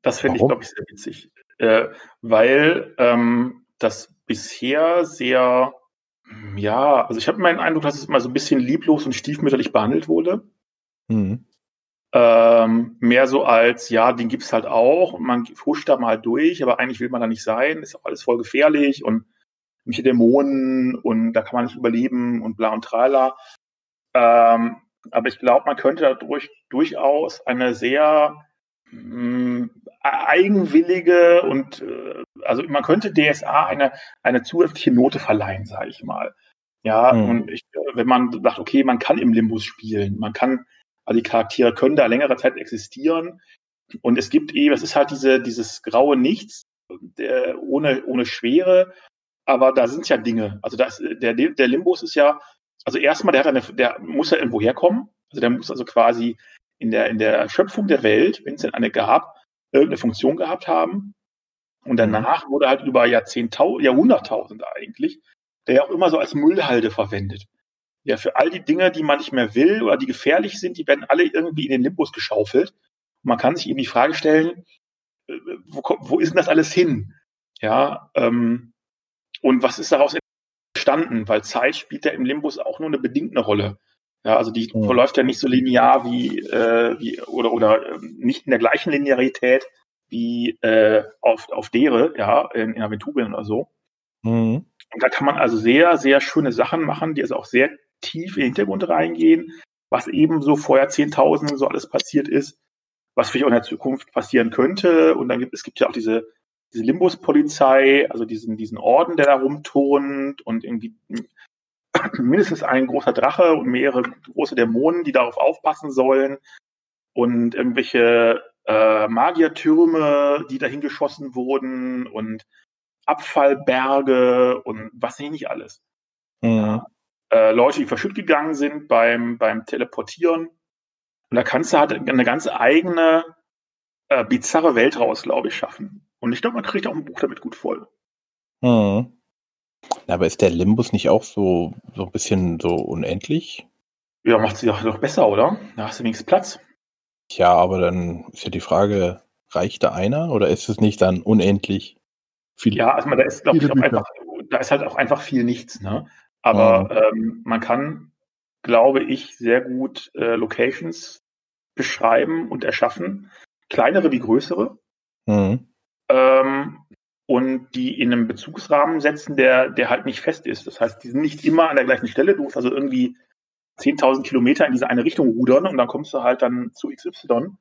Das finde ich, glaube ich, sehr witzig. Äh, weil ähm, das bisher sehr, ja, also ich habe meinen Eindruck, dass es mal so ein bisschen lieblos und stiefmütterlich behandelt wurde. Mhm. Ähm, mehr so als, ja, den gibt es halt auch und man huscht da mal durch, aber eigentlich will man da nicht sein, ist auch alles voll gefährlich und irgendwelche Dämonen und da kann man nicht überleben und bla und trala. Ähm, aber ich glaube, man könnte dadurch durchaus eine sehr mh, mm, eigenwillige und äh, also man könnte DSA eine, eine zusätzliche Note verleihen, sage ich mal. Ja, mhm. und ich, wenn man sagt, okay, man kann im Limbus spielen, man kann, also die Charaktere können da längere Zeit existieren und es gibt eben, es ist halt diese, dieses graue Nichts, der, ohne, ohne Schwere, aber da sind ja Dinge. Also das, der, der Limbus ist ja, also erstmal, der, hat eine, der muss ja irgendwo herkommen. Also der muss also quasi in der, in der Schöpfung der Welt, wenn es denn eine gab, irgendeine Funktion gehabt haben. Und danach wurde halt über Jahrzehntausend, Jahrhunderttausende eigentlich, der ja auch immer so als Müllhalde verwendet. Ja, für all die Dinge, die man nicht mehr will oder die gefährlich sind, die werden alle irgendwie in den Limbus geschaufelt. Und man kann sich eben die Frage stellen, äh, wo, wo ist denn das alles hin? Ja, ähm, und was ist daraus entstanden? Weil Zeit spielt ja im Limbus auch nur eine bedingte Rolle. Ja, also die mhm. verläuft ja nicht so linear wie, äh, wie oder, oder äh, nicht in der gleichen Linearität wie äh, auf, auf Dere, ja, in, in Aventurien oder so. Mhm. Und da kann man also sehr, sehr schöne Sachen machen, die also auch sehr tief in den Hintergrund reingehen, was eben so vor Jahrzehntausenden so alles passiert ist, was vielleicht auch in der Zukunft passieren könnte. Und dann gibt es gibt ja auch diese diese Limbus-Polizei, also diesen, diesen Orden, der da rumturnt und irgendwie mindestens ein großer Drache und mehrere große Dämonen, die darauf aufpassen sollen und irgendwelche äh, Magiertürme, die dahin geschossen wurden und Abfallberge und was nicht alles. Mhm. Äh, Leute, die verschütt gegangen sind beim, beim Teleportieren. Und da kannst du halt eine ganz eigene, äh, bizarre Welt raus, glaube ich, schaffen. Und ich glaube, man kriegt auch ein Buch damit gut voll. Hm. Aber ist der Limbus nicht auch so, so ein bisschen so unendlich? Ja, macht sie doch, doch besser, oder? Da hast du wenigstens Platz. Ja, aber dann ist ja die Frage, reicht da einer oder ist es nicht dann unendlich viel? Ja, also da ist, glaube ich, auch einfach, da ist halt auch einfach viel nichts, ne? Aber mhm. ähm, man kann, glaube ich, sehr gut äh, Locations beschreiben und erschaffen. Kleinere wie größere. Mhm ähm, und die in einem Bezugsrahmen setzen, der, der halt nicht fest ist. Das heißt, die sind nicht immer an der gleichen Stelle. Du musst also irgendwie 10.000 Kilometer in diese eine Richtung rudern und dann kommst du halt dann zu XY.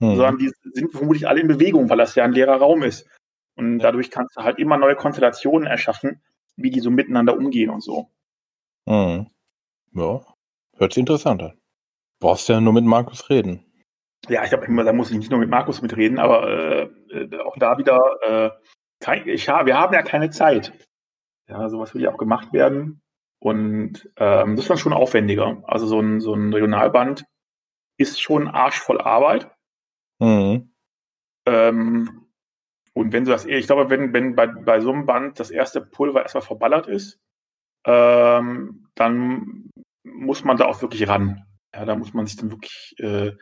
Mhm. Sondern die sind vermutlich alle in Bewegung, weil das ja ein leerer Raum ist. Und dadurch kannst du halt immer neue Konstellationen erschaffen, wie die so miteinander umgehen und so. Mhm. Ja, hört sich interessant an. Brauchst ja nur mit Markus reden. Ja, ich glaube, da muss ich nicht nur mit Markus mitreden, aber äh, auch da wieder, äh, kein, ich hab, wir haben ja keine Zeit. Ja, sowas will ja auch gemacht werden. Und ähm, das ist dann schon aufwendiger. Also so ein, so ein Regionalband ist schon arschvoll Arbeit. Mhm. Ähm, und wenn du das, ich glaube, wenn, wenn bei, bei so einem Band das erste Pulver erstmal verballert ist, ähm, dann muss man da auch wirklich ran. Ja, da muss man sich dann wirklich äh,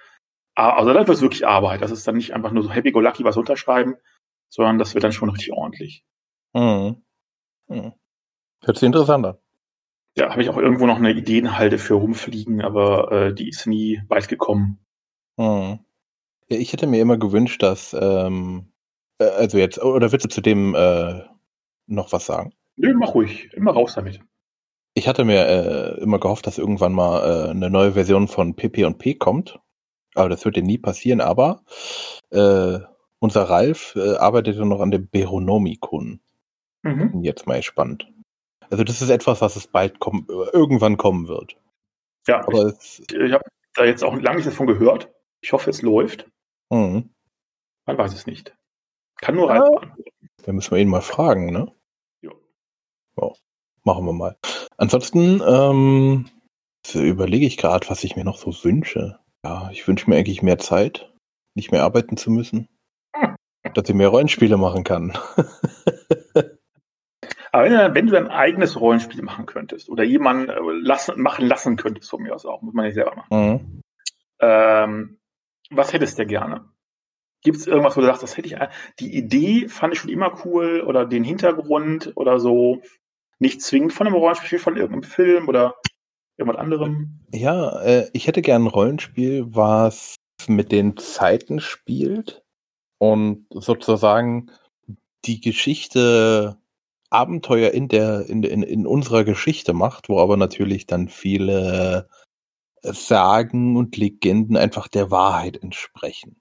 also das wird wirklich Arbeit. Das ist dann nicht einfach nur so happy-go-lucky was unterschreiben, sondern das wird dann schon richtig ordentlich. Mhm. Mhm. Hört sich interessant an. Ja, habe ich auch irgendwo noch eine Ideenhalde für rumfliegen, aber äh, die ist nie weit gekommen. Hm. Ja, ich hätte mir immer gewünscht, dass, ähm, äh, also jetzt, oder willst du zu dem äh, noch was sagen? Nö, mach ruhig, immer raus damit. Ich hatte mir äh, immer gehofft, dass irgendwann mal äh, eine neue Version von PP und P kommt. Aber das wird ja nie passieren, aber äh, unser Ralf äh, arbeitet ja noch an dem Beronomikon. Mhm. Jetzt mal gespannt. Also das ist etwas, was es bald kommen, irgendwann kommen wird. Ja, Aber ich, ich habe da jetzt auch lange nichts davon gehört. Ich hoffe, es läuft. hm, Man weiß es nicht. Kann nur Ja. Ralf beantworten. da müssen wir ihn mal fragen, ne? Ja. Ja, machen wir mal. Ansonsten ähm, überlege ich gerade, was ich mir noch so wünsche. Ja, ich wünsche mir eigentlich mehr Zeit, nicht mehr arbeiten zu müssen. Dass ich mehr Rollenspiele machen kann. Aber wenn, du- ein eigenes Rollenspiel machen könntest oder jemanden äh, lassen, machen lassen könntest, von mir aus auch, muss man nicht selber machen. Mhm. Ähm, was hättest du gerne? Gibt es irgendwas, wo du sagst, das hätte ich, ein- die Idee fand ich schon immer cool oder den Hintergrund oder so, nicht zwingend von einem Rollenspiel, von irgendeinem Film oder irgendwas anderem? Ja, äh, ich hätte gern ein Rollenspiel, was mit den Zeiten spielt und sozusagen die Geschichte Abenteuer in der in, in, in unserer Geschichte macht, wo aber natürlich dann viele Sagen und Legenden einfach der Wahrheit entsprechen.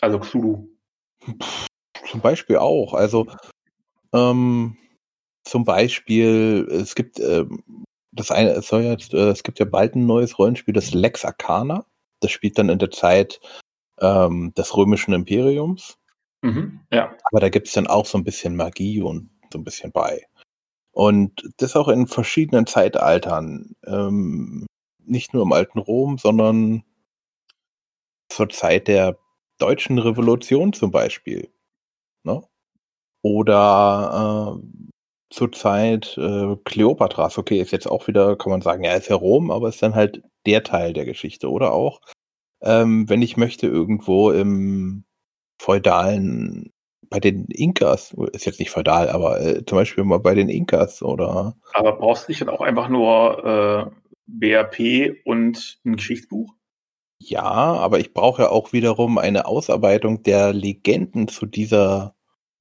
Also Xulu. Zum Beispiel auch. Also ähm, zum Beispiel, es gibt ähm, das eine, es soll jetzt, äh, es gibt ja bald ein neues Rollenspiel, das Lex Arcana. Das spielt dann in der Zeit ähm, des römischen Imperiums. Mhm. Ja. Aber da gibt es dann auch so ein bisschen Magie und so ein bisschen bei. Und das auch in verschiedenen Zeitaltern. Ähm, nicht nur im alten Rom, sondern zur Zeit der deutschen Revolution zum Beispiel. Ne? Oder äh, zur Zeit äh, Kleopatras. Okay, ist jetzt auch wieder, kann man sagen, ja, ist ja Rom, aber ist dann halt der Teil der Geschichte. Oder auch, ähm, wenn ich möchte, irgendwo im feudalen, bei den Inkas, ist jetzt nicht feudal, aber äh, zum Beispiel mal bei den Inkas oder Aber brauchst du nicht dann auch einfach nur äh, BRP und ein Geschichtsbuch? Ja, aber ich brauche ja auch wiederum eine Ausarbeitung der Legenden zu dieser,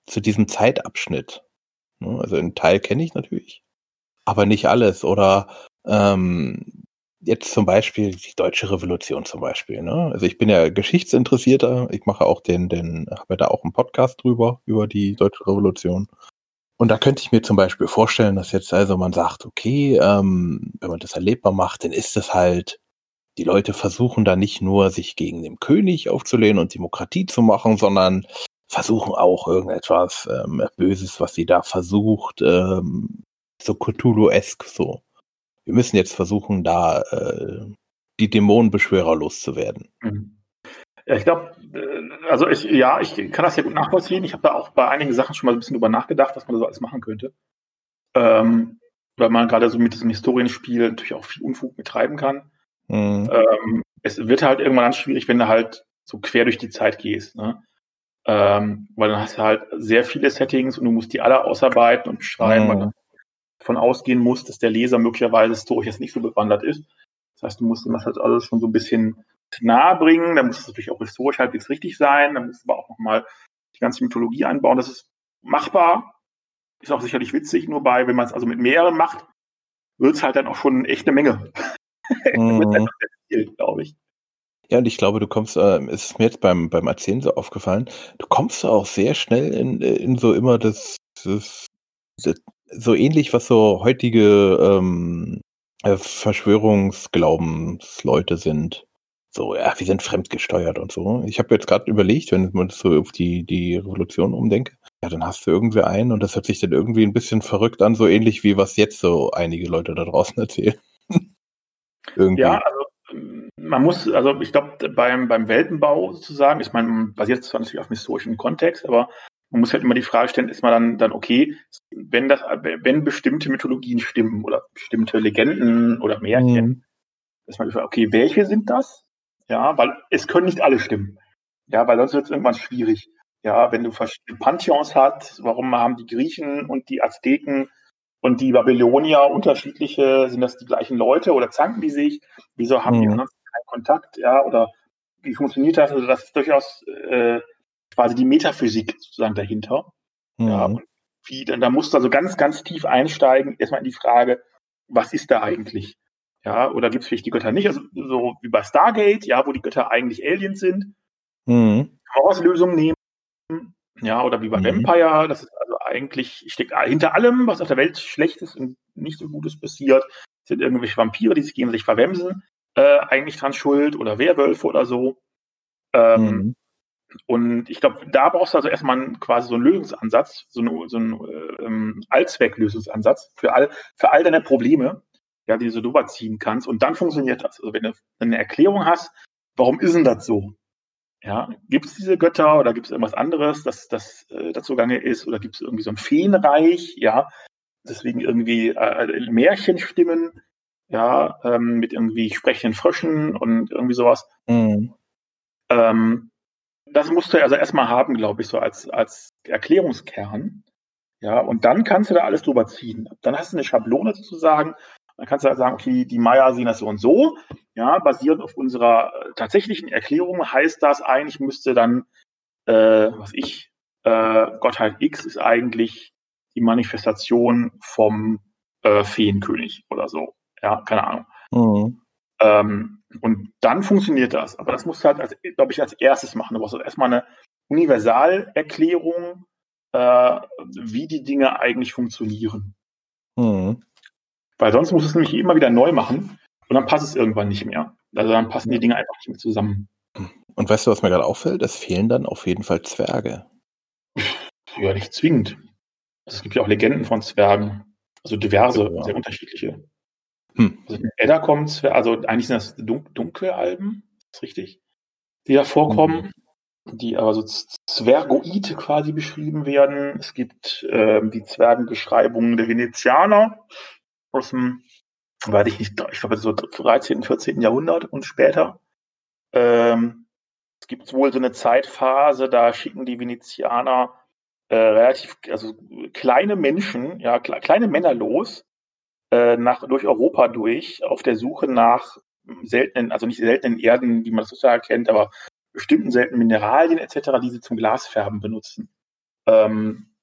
zu diesem Zeitabschnitt. Ne, Also einen Teil kenne ich natürlich, aber nicht alles. Oder ähm, jetzt zum Beispiel die Deutsche Revolution zum Beispiel. Ne? Also ich bin ja Geschichtsinteressierter. Ich mache auch den, den, habe ja da auch einen Podcast drüber über die Deutsche Revolution. Und da könnte ich mir zum Beispiel vorstellen, dass jetzt also man sagt, okay, ähm, wenn man das erlebbar macht, dann ist es halt die Leute versuchen da nicht nur, sich gegen den König aufzulehnen und Demokratie zu machen, sondern versuchen auch irgendetwas ähm, Böses, was sie da versucht, ähm, so Cthulhu-esk so. Wir müssen jetzt versuchen, da äh, die Dämonenbeschwörer loszuwerden. Mhm. Ja, ich glaube, äh, also ich, ja, ich kann das ja gut nachvollziehen. Ich habe da auch bei einigen Sachen schon mal ein bisschen drüber nachgedacht, was man da so alles machen könnte. Ähm, weil man gerade so mit diesem Historienspiel natürlich auch viel Unfug betreiben kann. Mhm. Ähm, es wird halt irgendwann dann schwierig, wenn du halt so quer durch die Zeit gehst. Ne? Ähm, weil dann hast du halt sehr viele Settings und du musst die alle ausarbeiten und beschreiben, weil Mhm. du davon ausgehen musst, dass der Leser möglicherweise historisch jetzt nicht so bewandert ist. Das heißt, du musst ihm das halt alles schon so ein bisschen nahe bringen. Dann muss es natürlich auch historisch halbwegs richtig sein. Dann musst du aber auch nochmal die ganze Mythologie einbauen. Das ist machbar. Ist auch sicherlich witzig, nur bei, wenn man es also mit mehreren macht, wird es halt dann auch schon echt eine Menge. Mhm. glaube ich. Ja, und ich glaube, du kommst, äh, es ist mir jetzt beim, beim Erzählen so aufgefallen, du kommst auch sehr schnell in, in so immer das, das, das so ähnlich, was so heutige ähm, äh, Verschwörungsglaubensleute sind. So, ja, wir sind fremdgesteuert und so. Ich habe jetzt gerade überlegt, wenn man so auf die, die Revolution umdenke, ja, dann hast du irgendwie einen und das hört sich dann irgendwie ein bisschen verrückt an, so ähnlich wie was jetzt so einige Leute da draußen erzählen. irgendwie. Ja, man muss, also ich glaube, beim, beim Weltenbau sozusagen, ich meine, man basiert zwar natürlich auf dem historischen Kontext, aber man muss halt immer die Frage stellen, ist man dann, dann okay, wenn das, wenn bestimmte Mythologien stimmen oder bestimmte Legenden oder Märchen, Mhm. dass man okay, welche sind das? Ja, weil es können nicht alle stimmen. Ja, weil sonst wird es irgendwann schwierig. Ja, wenn du verschiedene Pantheons hast, warum haben die Griechen und die Azteken und die Babylonier unterschiedliche, sind das die gleichen Leute oder zanken die sich? Wieso haben mhm. die anderen keinen Kontakt? Ja, oder wie funktioniert das? Also das ist durchaus äh, quasi die Metaphysik sozusagen dahinter. Mhm. Ja, und wie, dann, da musst du also ganz, ganz tief einsteigen, erstmal in die Frage, was ist da eigentlich? Ja, oder gibt es vielleicht die Götter nicht? Also so wie bei Stargate, ja, wo die Götter eigentlich Aliens sind. Mhm. Auslösung nehmen. Ja, oder wie bei mhm. Vampire, das ist also eigentlich, steckt hinter allem, was auf der Welt Schlechtes und nicht so Gutes passiert, sind irgendwelche Vampire, die sich gegenseitig verwemsen, äh, eigentlich dran schuld oder Werwölfe oder so. Ähm, mhm. Und ich glaube, da brauchst du also erstmal quasi so einen Lösungsansatz, so einen, so einen äh, ähm, Allzwecklösungsansatz für all, für all deine Probleme, ja, die du so drüber ziehen kannst. Und dann funktioniert das. Also wenn du eine Erklärung hast, warum ist denn das so? Ja, gibt es diese Götter oder gibt es irgendwas anderes, das, das äh, dazu gange ist? Oder gibt es irgendwie so ein Feenreich? Ja, deswegen irgendwie äh, Märchenstimmen, ja, ähm, mit irgendwie sprechenden Fröschen und irgendwie sowas. Mhm. Ähm, das musst du also erstmal haben, glaube ich, so als, als Erklärungskern. Ja, und dann kannst du da alles drüber ziehen. Dann hast du eine Schablone sozusagen. Dann kannst du halt sagen, okay, die Maya sehen das so und so. Ja, basierend auf unserer äh, tatsächlichen Erklärung heißt das eigentlich, müsste dann, äh, was ich, äh, Gottheit X ist eigentlich die Manifestation vom äh, Feenkönig oder so. Ja, keine Ahnung. Mhm. Ähm, und dann funktioniert das. Aber das musst du halt, glaube ich, als erstes machen. Du brauchst erstmal eine Universalerklärung, äh, wie die Dinge eigentlich funktionieren. Mhm. Weil sonst musst du es nämlich immer wieder neu machen und dann passt es irgendwann nicht mehr. Also dann passen die Dinge einfach nicht mehr zusammen. Und weißt du, was mir gerade auffällt? Es fehlen dann auf jeden Fall Zwerge. Ja, nicht zwingend. Also es gibt ja auch Legenden von Zwergen. Also diverse, ja. sehr unterschiedliche. Hm. Also in Edda kommt also eigentlich sind das Dun Dunkelalben, ist richtig, die da vorkommen, mhm. die aber so Zwergoid quasi beschrieben werden. Es gibt äh, die Zwergenbeschreibungen der Venezianer aus dem, weiß ich nicht, ich glaube so 13., 14. Jahrhundert und später. Ähm, es gibt wohl so eine Zeitphase, da schicken die Venezianer äh, relativ, also kleine Menschen, ja, kleine Männer los, äh, nach, durch Europa durch, auf der Suche nach seltenen, also nicht seltenen Erden, die man sozusagen kennt, aber bestimmten seltenen Mineralien etc., die sie zum Glasfärben benutzen. Ähm,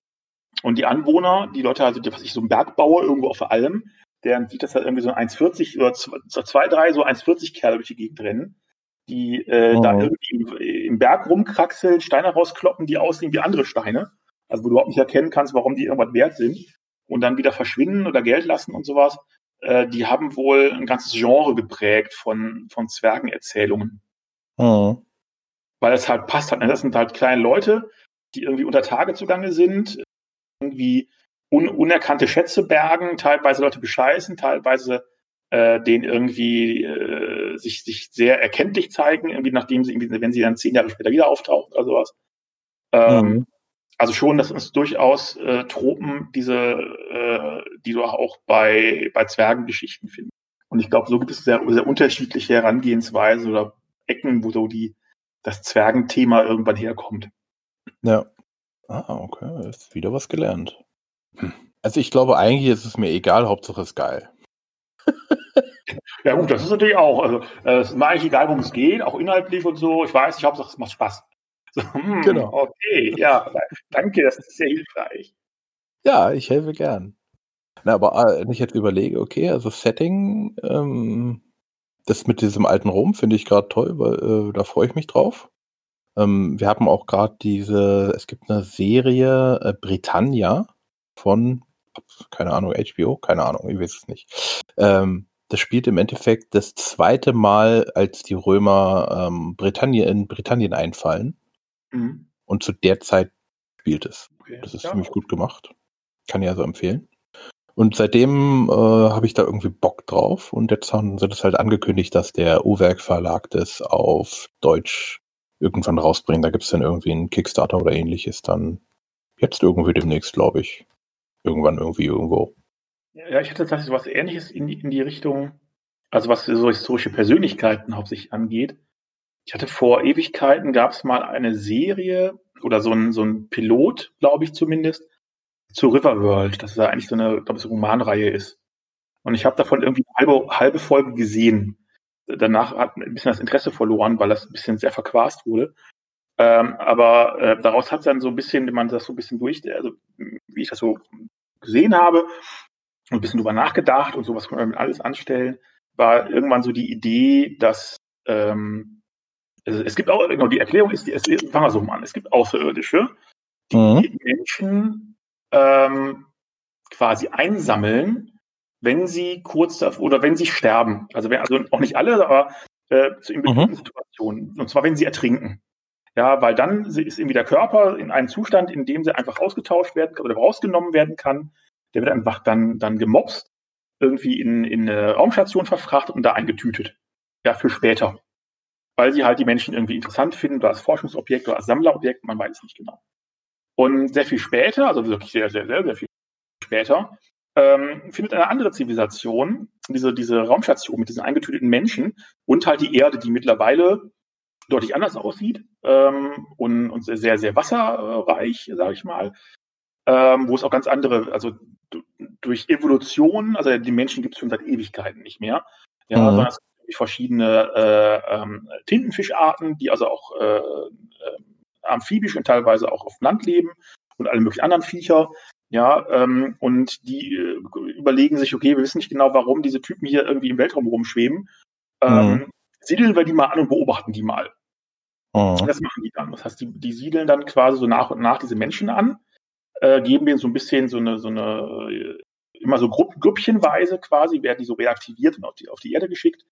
und die Anwohner, die Leute, also was ich so ein Bergbauer irgendwo auf der Alm, der sieht das halt irgendwie so 1,40 oder 2, 3, so 1,40 Kerle durch die Gegend rennen, die äh, oh. da irgendwie im, im, Berg rumkraxeln, Steine rauskloppen, die aussehen wie andere Steine. Also wo du überhaupt nicht erkennen kannst, warum die irgendwas wert sind und dann wieder verschwinden oder Geld lassen und sowas, äh, die haben wohl ein ganzes Genre geprägt von, von Zwergenerzählungen. Mhm. Weil es halt passt halt. Das sind halt kleine Leute, die irgendwie unter Tage zugange sind, irgendwie un unerkannte Schätze bergen, teilweise Leute bescheißen, teilweise äh, denen irgendwie äh, sich, sich sehr erkenntlich zeigen, irgendwie nachdem sie, irgendwie, wenn sie dann zehn Jahre später wieder auftauchen oder sowas. Ähm, mhm. Also schon, das ist durchaus äh, Tropen, diese, äh, die du auch bei, bei Zwergengeschichten findest. Und ich glaube, so gibt es sehr, sehr unterschiedliche Herangehensweisen oder Ecken, wo so die, das Zwergenthema irgendwann herkommt. Ja. Ah, okay. Ist wieder was gelernt. Hm. Also ich glaube, eigentlich ist es mir egal, Hauptsache es ist geil. ja gut, das ist natürlich auch. Also äh, es ist mir eigentlich egal, worum es geht, auch inhaltlich und so. Ich weiß, ich Hauptsache es macht Spaß. So, hm, genau. Okay, ja, danke, das ist sehr hilfreich. Ja, ich helfe gern. Na, aber wenn ich jetzt überlege, okay, also Setting, ähm, das mit diesem alten Rom finde ich gerade toll, weil äh, da freue ich mich drauf. Ähm, wir haben auch gerade diese, es gibt eine Serie äh, Britannia von, keine Ahnung, HBO, keine Ahnung, ich weiß es nicht. Ähm, das spielt im Endeffekt das zweite Mal, als die Römer ähm, Britannien, in Britannien einfallen. Mhm. Und zu der Zeit spielt es. Okay. Das ist ja. ziemlich gut gemacht. Kann ich also empfehlen. Und seitdem äh, habe ich da irgendwie Bock drauf. Und jetzt haben sie das halt angekündigt, dass der U-Werk Verlag das auf Deutsch irgendwann rausbringt. Da gibt es dann irgendwie einen Kickstarter oder ähnliches. Dann jetzt irgendwie demnächst, glaube ich. Irgendwann irgendwie irgendwo. Ja, ich hatte tatsächlich was ähnliches in die, in die Richtung, also was so historische Persönlichkeiten hauptsächlich angeht. Ich hatte vor Ewigkeiten, gab es mal eine Serie oder so ein, so ein Pilot, glaube ich zumindest, zu Riverworld, dass es ja eigentlich so eine, glaube ich, Romanreihe ist. Und ich habe davon irgendwie halbe, halbe Folge gesehen. Danach hat ein bisschen das Interesse verloren, weil das ein bisschen sehr verquast wurde. Ähm, aber äh, daraus hat dann so ein bisschen, wenn man das so ein bisschen durch, also wie ich das so gesehen habe, ein bisschen drüber nachgedacht und sowas kann man alles anstellen, war irgendwann so die Idee, dass ähm, also es gibt auch, genau, die Erklärung ist, die, es, fangen wir so mal an, es gibt Außerirdische, die mhm. Menschen ähm, quasi einsammeln, wenn sie kurz oder wenn sie sterben. Also, wenn, also auch nicht alle, aber äh, in bestimmten mhm. Situationen. Und zwar, wenn sie ertrinken. Ja, weil dann ist irgendwie der Körper in einem Zustand, in dem sie einfach ausgetauscht werden oder rausgenommen werden kann. Der wird einfach dann, dann gemobst, irgendwie in, in eine Raumstation verfrachtet und da eingetütet. Ja, für später. Weil sie halt die Menschen irgendwie interessant finden, oder als Forschungsobjekt oder als Sammlerobjekt, man weiß es nicht genau. Und sehr viel später, also wirklich sehr, sehr, sehr, sehr viel später, ähm, findet eine andere Zivilisation, diese, diese Raumstation mit diesen eingetüteten Menschen und halt die Erde, die mittlerweile deutlich anders aussieht ähm, und, und sehr, sehr wasserreich, sage ich mal, ähm, wo es auch ganz andere, also durch Evolution, also die Menschen gibt es schon seit Ewigkeiten nicht mehr, ja, mhm. sondern es gibt verschiedene äh, ähm, Tintenfischarten, die also auch äh, äh, amphibisch und teilweise auch auf Land leben und alle möglichen anderen Viecher. Ja, ähm, und die äh, überlegen sich, okay, wir wissen nicht genau, warum diese Typen hier irgendwie im Weltraum rumschweben. Ähm, mhm. Siedeln wir die mal an und beobachten die mal. Mhm. Das machen die dann. Das heißt, die, die siedeln dann quasi so nach und nach diese Menschen an, äh, geben denen so ein bisschen so eine, so eine äh, immer so Grupp, Grüppchenweise quasi, werden die so reaktiviert und auf die, auf die Erde geschickt.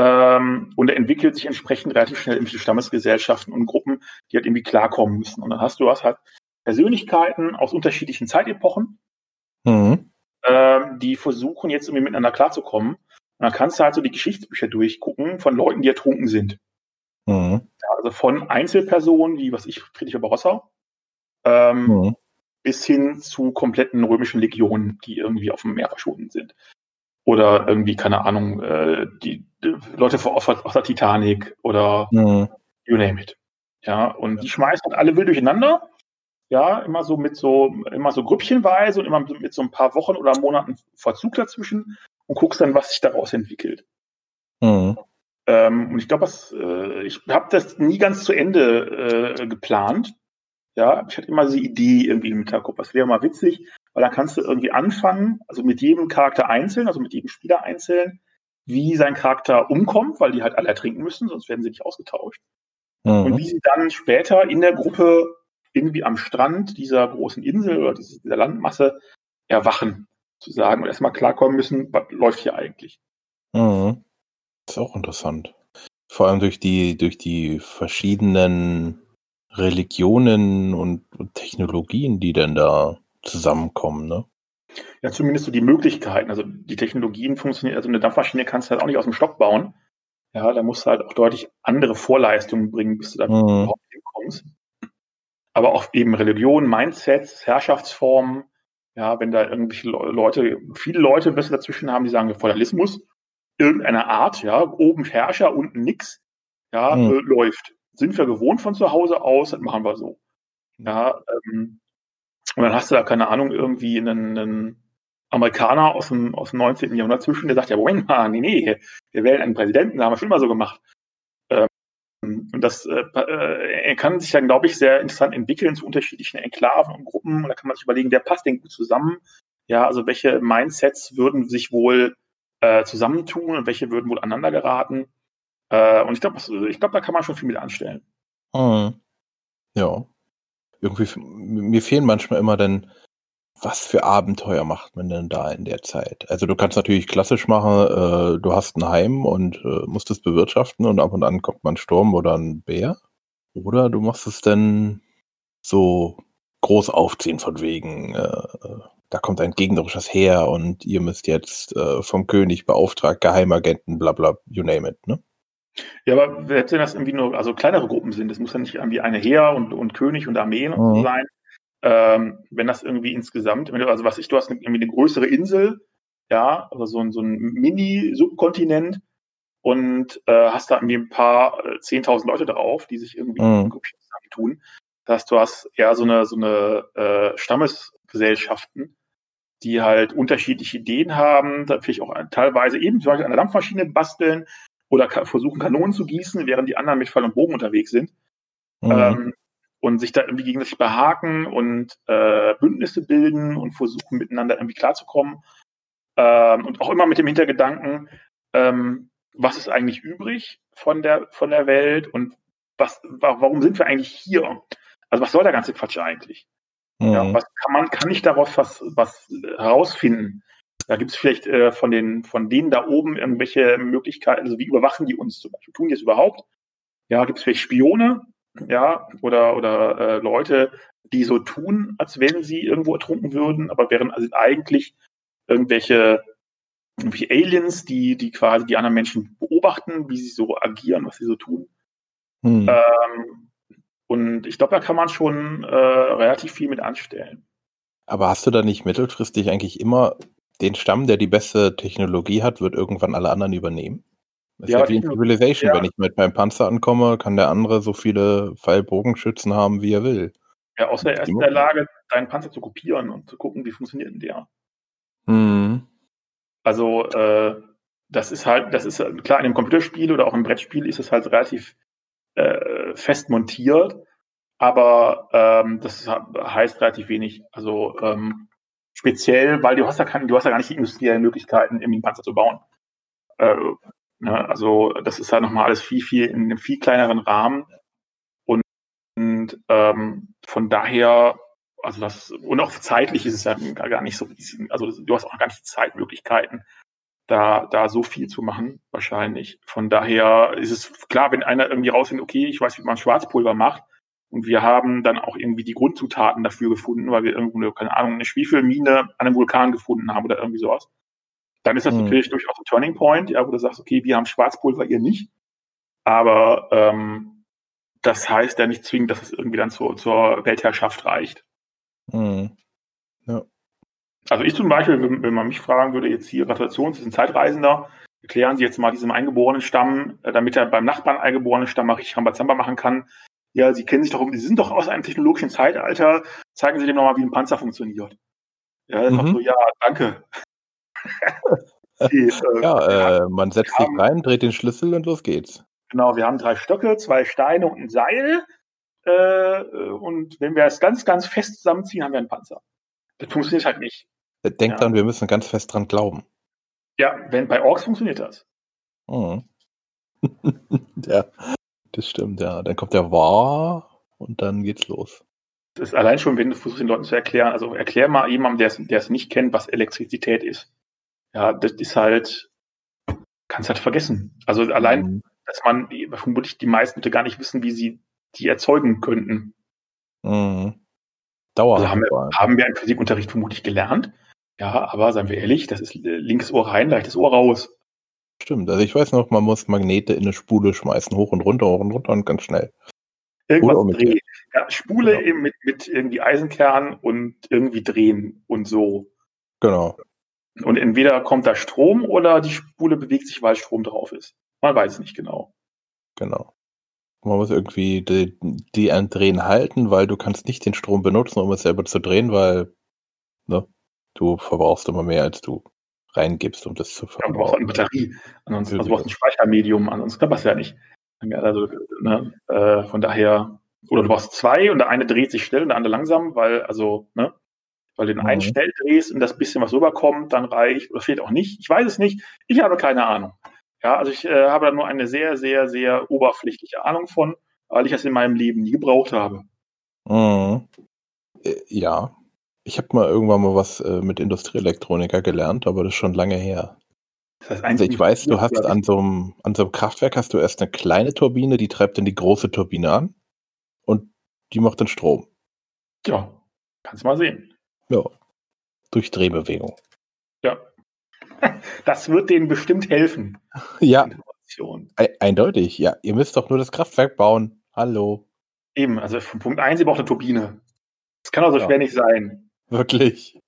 Ähm, und er entwickelt sich entsprechend relativ schnell irgendwelche Stammesgesellschaften und Gruppen, die halt irgendwie klarkommen müssen. Und dann hast du was halt Persönlichkeiten aus unterschiedlichen Zeitepochen, mhm. ähm, die versuchen jetzt irgendwie miteinander klarzukommen. Und dann kannst du halt so die Geschichtsbücher durchgucken von Leuten, die ertrunken sind. Mhm. Also von Einzelpersonen, wie was ich, Friedrich Barbarossa, ähm, mhm. bis hin zu kompletten römischen Legionen, die irgendwie auf dem Meer verschwunden sind. Oder irgendwie, keine Ahnung, äh, die, die, Leute aus, aus der Titanic oder mhm. you name it. Ja, und die schmeißen alle wild durcheinander. Ja, immer so mit so, immer so grüppchenweise und immer mit so ein paar Wochen oder Monaten Verzug dazwischen und guckst dann, was sich daraus entwickelt. Mhm. Ähm, und ich glaube, äh, ich habe das nie ganz zu Ende äh, geplant. Ja, ich hatte immer diese Idee irgendwie im Hinterkopf, das wäre mal witzig, weil dann kannst du irgendwie anfangen, also mit jedem Charakter einzeln, also mit jedem Spieler einzeln, wie sein Charakter umkommt, weil die halt alle ertrinken müssen, sonst werden sie nicht ausgetauscht. Mhm. Und wie sie dann später in der Gruppe irgendwie am Strand dieser großen Insel oder dieser Landmasse erwachen, zu sagen und erstmal klarkommen müssen, was läuft hier eigentlich. Mhm. Das ist auch interessant. Vor allem durch die, durch die verschiedenen Religionen und Technologien, die denn da zusammenkommen, ne? Ja, zumindest so die Möglichkeiten. Also die Technologien funktionieren, also eine Dampfmaschine kannst du halt auch nicht aus dem Stock bauen. Ja, da musst du halt auch deutlich andere Vorleistungen bringen, bis du da mhm. überhaupt hinkommst. Aber auch eben Religion, Mindsets, Herrschaftsformen. Ja, wenn da irgendwelche Leute, viele Leute besser dazwischen haben, die sagen Feudalismus, irgendeiner Art, ja, oben Herrscher, unten nix, ja, mhm. äh, läuft. Sind wir gewohnt von zu Hause aus, das machen wir so. Ja, ähm, und dann hast du da, keine Ahnung, irgendwie einen, einen Amerikaner aus dem, aus dem 19. Jahrhundert zwischen, der sagt, ja, Moment mal, nee, nee, wir wählen einen Präsidenten, das haben wir schon mal so gemacht. Ähm, und das äh, äh, kann sich dann, glaube ich, sehr interessant entwickeln zu unterschiedlichen Enklaven und Gruppen. Und da kann man sich überlegen, wer passt denn gut zusammen? Ja, also welche Mindsets würden sich wohl äh, zusammentun und welche würden wohl aneinander geraten. Äh, und ich glaube, ich glaube, da kann man schon viel mit anstellen. Mhm. Ja. Irgendwie, mir fehlen manchmal immer dann, was für Abenteuer macht man denn da in der Zeit? Also du kannst natürlich klassisch machen, äh, du hast ein Heim und äh, musst es bewirtschaften und ab und an kommt mal ein Sturm oder ein Bär. Oder du machst es dann so groß aufziehen von wegen, äh, da kommt ein gegnerisches Heer und ihr müsst jetzt äh, vom König beauftragt, Geheimagenten, bla bla, you name it, ne? Ja, aber wenn das irgendwie nur, also kleinere Gruppen sind, das muss ja nicht irgendwie eine Heer und, und König und Armeen mhm. sein. Ähm, wenn das irgendwie insgesamt, wenn du, also was ich, du hast irgendwie eine größere Insel, ja, also so ein, so ein Mini-Subkontinent und äh, hast da irgendwie ein paar äh, 10.000 Leute drauf, die sich irgendwie mhm. in Gruppen zusammentun. Das heißt, du hast eher so eine, so eine äh, Stammes, Gesellschaften, die halt unterschiedliche Ideen haben, da vielleicht auch teilweise eben zum Beispiel eine Dampfmaschine basteln oder versuchen Kanonen zu gießen, während die anderen mit Fall und Bogen unterwegs sind. Mhm. Ähm, und sich da irgendwie gegenseitig behaken und äh, Bündnisse bilden und versuchen miteinander irgendwie klarzukommen. Ähm, und auch immer mit dem Hintergedanken, ähm, was ist eigentlich übrig von der, von der Welt und was, warum sind wir eigentlich hier? Also was soll der ganze Quatsch eigentlich? Mhm. Ja, was kann man, kann ich daraus was, was herausfinden? Da gibt es vielleicht äh, von, den, von denen da oben irgendwelche Möglichkeiten, also wie überwachen die uns zum Beispiel? Tun die es überhaupt? Ja, gibt es vielleicht Spione, ja, oder, oder äh, Leute, die so tun, als wenn sie irgendwo ertrunken würden, aber wären also eigentlich irgendwelche, irgendwelche Aliens, die, die quasi die anderen Menschen beobachten, wie sie so agieren, was sie so tun. Hm. Ähm, und ich glaube, da kann man schon äh, relativ viel mit anstellen. Aber hast du da nicht mittelfristig eigentlich immer den Stamm, der die beste Technologie hat, wird irgendwann alle anderen übernehmen? Das ist ja, ja wie in Civilization. Ja. Wenn ich mit meinem Panzer ankomme, kann der andere so viele Pfeilbogenschützen haben, wie er will. Ja, außer er ist in der Lage, deinen Panzer zu kopieren und zu gucken, wie funktioniert denn der. Mhm. Also, äh, das ist halt, das ist klar, in einem Computerspiel oder auch im Brettspiel ist es halt relativ äh, fest montiert, aber ähm, das heißt relativ wenig. Also ähm, speziell, weil du hast ja keine, du hast ja gar nicht die industriellen Möglichkeiten, irgendwie einen Panzer zu bauen. Äh, Ne? Also das ist halt nochmal alles viel, viel in einem viel kleineren Rahmen. Und, und ähm, von daher, also das, und auch zeitlich ist es ja gar nicht so, also du hast auch gar nicht Zeitmöglichkeiten, da, da so viel zu machen, wahrscheinlich. Von daher ist es klar, wenn einer irgendwie rausfindet, okay, ich weiß, wie man Schwarzpulver macht, und wir haben dann auch irgendwie die Grundzutaten dafür gefunden, weil wir irgendwo, keine Ahnung, eine Schwefelmine an einem Vulkan gefunden haben oder irgendwie sowas dann ist das mhm. natürlich durchaus ein Turning Point, ja, wo du sagst, okay, wir haben Schwarzpulver, ihr nicht. Aber ähm, das heißt ja nicht zwingend, dass es irgendwie dann zur, zur Weltherrschaft reicht. Mhm. Ja. Also ich zum Beispiel, wenn, wenn, man mich fragen würde, jetzt hier, Gratulation, Sie sind Zeitreisender, erklären Sie jetzt mal diesem eingeborenen Stamm, äh, damit er beim Nachbarn eingeborenen Stamm mal richtig Rambazamba machen kann. Ja, Sie kennen sich doch, Sie sind doch aus einem technologischen Zeitalter, zeigen Sie dem nochmal, wie ein Panzer funktioniert. Ja, das mhm. so, ja, danke. Die, äh, ja, äh, man setzt sich rein, dreht den Schlüssel und los geht's. Genau, wir haben drei Stöcke, zwei Steine und ein Seil. Äh, und wenn wir es ganz, ganz fest zusammenziehen, haben wir einen Panzer. Das funktioniert halt nicht. Denkt ja. dran, wir müssen ganz fest dran glauben. Ja, wenn bei Orks funktioniert das. Mhm. ja, das stimmt, ja. Dann kommt der War und dann geht's los. Das ist allein schon, wenn du versuchst, den Leuten zu erklären, also erklär mal jemandem, der es nicht kennt, was Elektrizität ist ja, das ist halt, kannst halt vergessen. Also allein, mhm. dass man vermutlich die meisten Leute gar nicht wissen, wie sie die erzeugen könnten. Mhm. Dauerhaft. Also haben, wir, haben wir im Physikunterricht vermutlich gelernt. Ja, aber seien wir ehrlich, das ist linkes Ohr rein, rechtes Ohr raus. Stimmt, also ich weiß noch, man muss Magnete in eine Spule schmeißen, hoch und runter, hoch und runter und ganz schnell. Irgendwas drehen. Ja, Spule genau. mit, mit irgendwie Eisenkern und irgendwie drehen und so. Genau. Und entweder kommt da Strom oder die Spule bewegt sich, weil Strom drauf ist. Man weiß es nicht genau. Genau. Man muss irgendwie die, die an Drehen halten, weil du kannst nicht den Strom benutzen, um es selber zu drehen, weil ne, du verbrauchst immer mehr, als du reingibst, um das zu verbrauchen. Ja, du brauchst eine Batterie, ansonsten also du brauchst ein Speichermedium, ansonsten klappt das ja nicht. Also, ne, äh, von daher, oder du brauchst zwei und der eine dreht sich schnell und der andere langsam, weil, also, ne, weil du den einen mhm. schnell drehst und das bisschen, was rüberkommt, dann reicht oder fehlt auch nicht. Ich weiß es nicht. Ich habe keine Ahnung. Ja, also ich äh, habe da nur eine sehr, sehr, sehr oberflächliche Ahnung von, weil ich das in meinem Leben nie gebraucht habe. Mhm. Äh, ja. Ich habe mal irgendwann mal was äh, mit Industrieelektroniker gelernt, aber das ist schon lange her. Das heißt, also ich weiß, du hast an so, einem, an so einem Kraftwerk hast du erst eine kleine Turbine, die treibt dann die große Turbine an und die macht dann Strom. Ja, kannst mal sehen. Ja. Durch Drehbewegung. Ja. Das wird denen bestimmt helfen. Ja. E eindeutig, ja. Ihr müsst doch nur das Kraftwerk bauen. Hallo. Eben, also von Punkt 1, ihr braucht eine Turbine. Das kann auch so ja. schwer nicht sein. Wirklich.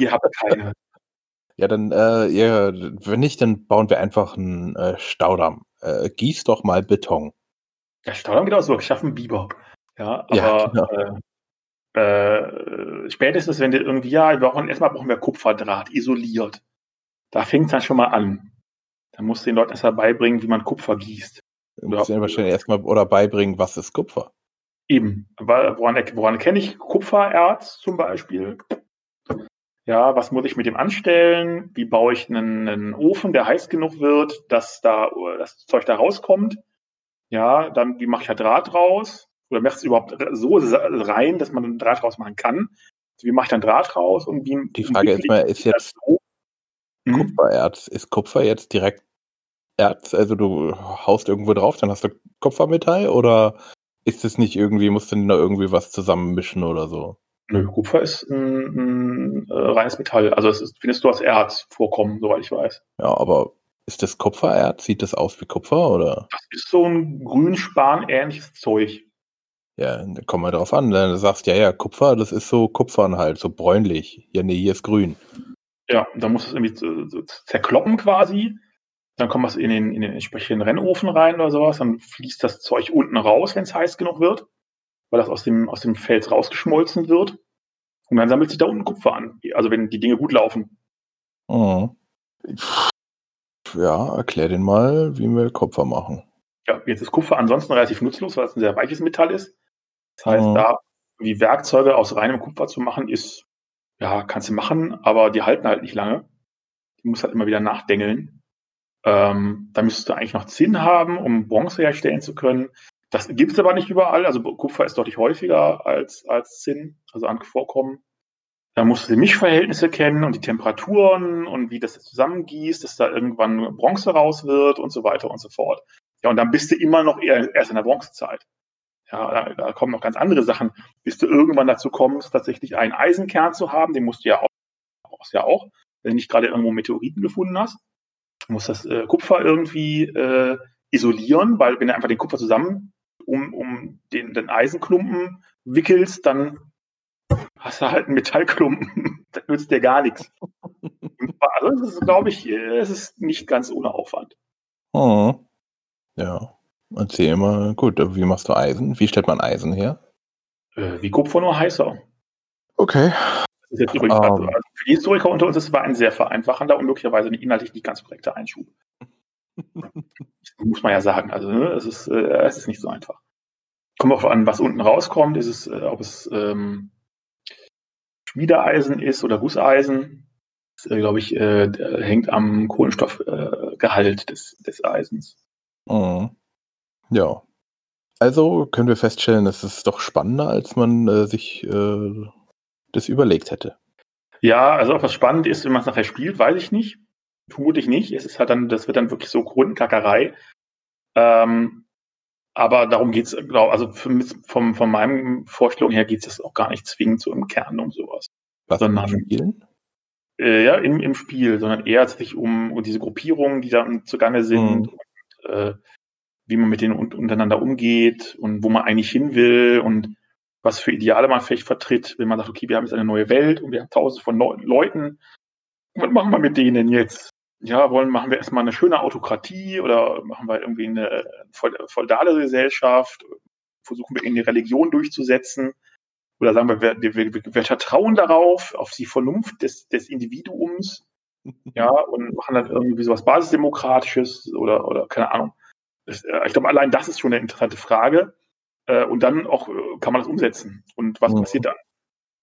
Ihr habt keine. Ja, dann, äh, ja, wenn nicht, dann bauen wir einfach einen äh, Staudamm. Äh, gieß doch mal Beton. Der Staudamm geht auch so, ich schaffe einen Biber. Ja, aber ja, genau. äh, äh, spätestens, wenn du irgendwie, ja, wir brauchen, erstmal brauchen wir Kupferdraht, isoliert. Da fängt es dann schon mal an. Da musst du den Leuten erstmal beibringen, wie man Kupfer gießt. Du musst ihnen wahrscheinlich erstmal oder beibringen, was ist Kupfer. Eben. Woran, woran kenne ich Kupfererz zum Beispiel? Ja, was muss ich mit dem anstellen? Wie baue ich einen, einen Ofen, der heiß genug wird, dass da das Zeug da rauskommt? Ja, dann wie mache ich da Draht raus? Oder machst du überhaupt so rein, dass man Draht raus machen kann? Wie mache ich dann Draht raus? Und wie, Die Frage ist mal, ist jetzt so? Hm? Kupfererz, ist Kupfer jetzt direkt Erz? Also du haust irgendwo drauf, dann hast du Kupfermetall oder ist es nicht irgendwie, musst du da irgendwie was zusammenmischen oder so? Nö, Kupfer ist ein, ein äh, reines Metall. Also es ist, findest du als Erz vorkommen, soweit ich weiß. Ja, aber ist das Kupfererz? Sieht das aus wie Kupfer oder? Das ist so ein grün-span-ähnliches Zeug. Ja, komm mal drauf an. Dann sagst ja, ja, Kupfer, das ist so Kupfern halt, so bräunlich. Ja, nee, hier ist grün. Ja, dann musst du es irgendwie zerkloppen quasi. Dann kommt es in den, in den entsprechenden Rennofen rein oder sowas. Dann fließt das Zeug unten raus, wenn es heiß genug wird, weil das aus dem, aus dem Fels rausgeschmolzen wird. Und dann sammelt sich da unten Kupfer an. Also wenn die Dinge gut laufen. Mhm. Ja, erklär den mal, wie wir Kupfer machen. Ja, jetzt ist Kupfer ansonsten relativ nutzlos, weil es ein sehr weiches Metall ist. Das heißt, mhm. da wie Werkzeuge aus reinem Kupfer zu machen, ist, ja, kannst du machen, aber die halten halt nicht lange. Die muss halt immer wieder nachdengeln. Ähm, da müsstest du eigentlich noch Zinn haben, um Bronze herstellen zu können. Das gibt es aber nicht überall. Also Kupfer ist deutlich häufiger als, als Zinn, also an Vorkommen. Da musst du die Mischverhältnisse kennen und die Temperaturen und wie das zusammengießt, dass da irgendwann Bronze raus wird und so weiter und so fort. Ja, und dann bist du immer noch eher erst in der Bronzezeit. Ja, da, da kommen noch ganz andere Sachen, bis du irgendwann dazu kommst, tatsächlich einen Eisenkern zu haben. Den musst du ja auch, brauchst ja auch, wenn du nicht gerade irgendwo Meteoriten gefunden hast. Du musst das äh, Kupfer irgendwie äh, isolieren, weil wenn du einfach den Kupfer zusammen um, um den, den Eisenklumpen wickelst, dann hast du halt einen Metallklumpen. das nützt dir gar nichts. Also das ist, glaube ich, es ist nicht ganz ohne Aufwand. Oh. Ja. Erzähl mal, gut, wie machst du Eisen? Wie stellt man Eisen her? Äh, wie Kupfer nur heißer. Okay. Das ist jetzt übrigens, um. also für die Historiker unter uns, das war ein sehr vereinfachender und möglicherweise inhaltlich nicht ganz korrekter Einschub. muss man ja sagen. Also ne, es, ist, äh, es ist nicht so einfach. Kommt auch an, was unten rauskommt. Ist es, äh, ob es ähm, Schmiedeeisen ist oder Gusseisen. Das, äh, glaube ich, äh, hängt am Kohlenstoffgehalt des, des Eisens. Mhm. Ja. Also können wir feststellen, es ist doch spannender, als man äh, sich äh, das überlegt hätte. Ja, also ob das spannend ist, wenn man es nachher spielt, weiß ich nicht. Vermutlich nicht. Es ist halt dann, das wird dann wirklich so Grundkackerei. Ähm, aber darum geht es, also für, vom, von meinem Vorstellung her geht es auch gar nicht zwingend so im Kern um sowas. Was sondern, Spielen? Äh, ja, im, im Spiel, sondern eher sich um, um diese Gruppierungen, die da zugange sind, mhm. und, äh, wie man mit denen untereinander umgeht und wo man eigentlich hin will und was für Ideale man vielleicht vertritt, wenn man sagt, okay, wir haben jetzt eine neue Welt und wir haben tausende von Leuten. Was machen wir mit denen jetzt? ja, wollen, machen wir erstmal eine schöne Autokratie oder machen wir irgendwie eine feudale Gesellschaft, versuchen wir irgendwie Religion durchzusetzen oder sagen wir, wir, wir, wir vertrauen darauf, auf die Vernunft des, des Individuums, ja, und machen dann irgendwie sowas Basisdemokratisches oder, oder keine Ahnung. Äh, ich glaube, allein das ist schon eine interessante Frage. Äh, und dann auch äh, kann man das umsetzen. Und was mhm. passiert dann?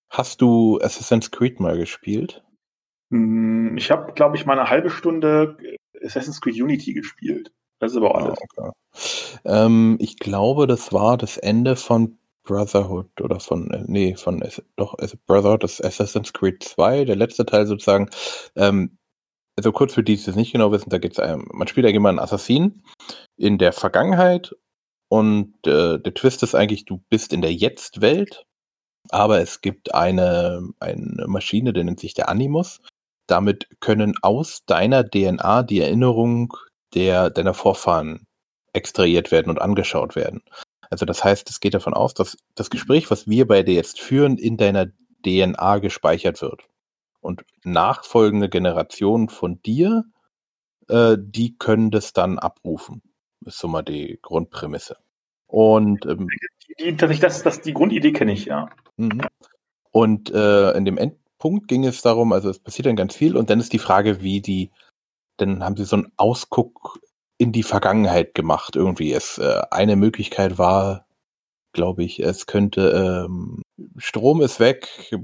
Hast du Assassin's Creed mal gespielt? Hm, ich habe, glaube ich, mal eine halbe Stunde Assassin's Creed Unity gespielt. Das ist aber ah, alles. okay. ähm, ich glaube, das war das Ende von Brotherhood oder von, äh, nee, von, doch, Brotherhood, das Assassin's Creed 2, der letzte Teil sozusagen. Ähm, also kurz für die, die es nicht genau wissen, da geht's einem, man spielt ja jemanden Assassin in der Vergangenheit und äh, der Twist ist eigentlich, du bist in der Jetzt-Welt, aber es gibt eine, eine Maschine, die nennt sich der Animus damit können aus deiner DNA die Erinnerungen der, deiner Vorfahren extrahiert werden und angeschaut werden. Also das heißt, es geht davon aus, dass das Gespräch, was wir bei dir jetzt führen, in deiner DNA gespeichert wird. Und nachfolgende Generationen von dir, äh, die können das dann abrufen. Ist so mal die Grundprämisse. Und ähm, die, die, das, das, die Grundidee kenne ich, ja. Mhm. Und äh, in dem Endpunkt ging es darum, also es passiert dann ganz viel und dann ist die Frage, wie die, dann haben sie so einen Ausguck in die Vergangenheit gemacht irgendwie. Es äh, eine Möglichkeit war, glaube ich, es könnte ähm, Strom ist weg,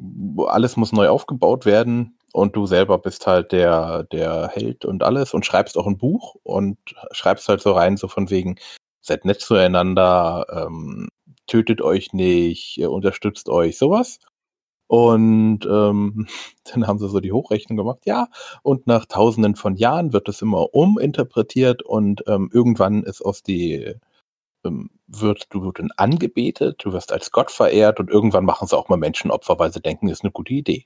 alles muss neu aufgebaut werden und du selber bist halt der der Held und alles und schreibst auch ein Buch und schreibst halt so rein so von wegen seid nett zueinander, ähm, tötet euch nicht, unterstützt euch, sowas. Und ähm, dann haben sie so die Hochrechnung gemacht, ja, und nach tausenden von Jahren wird es immer uminterpretiert und ähm, irgendwann ist aus die, ähm, wird, du wirst angebetet, du wirst als Gott verehrt und irgendwann machen sie auch mal Menschenopfer, weil sie denken, ist eine gute Idee.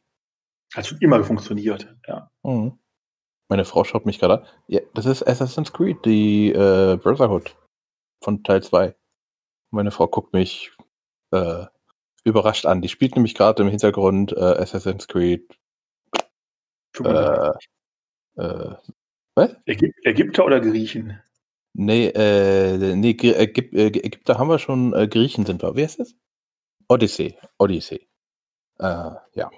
Hat schon immer funktioniert, ja. Mhm. Meine Frau schaut mich gerade an. Ja, das ist Assassin's Creed, die äh, Brotherhood von Teil 2. Meine Frau guckt mich äh, überrascht an. Die spielt nämlich gerade im Hintergrund äh, Assassin's Creed. Äh, äh, was? Ägyp Ägypter oder Griechen? Nee, äh, nee Ägyp äh, Ägypter haben wir schon, äh, Griechen sind wir. Wer ist das? Odyssey. Odyssey. Äh, ja.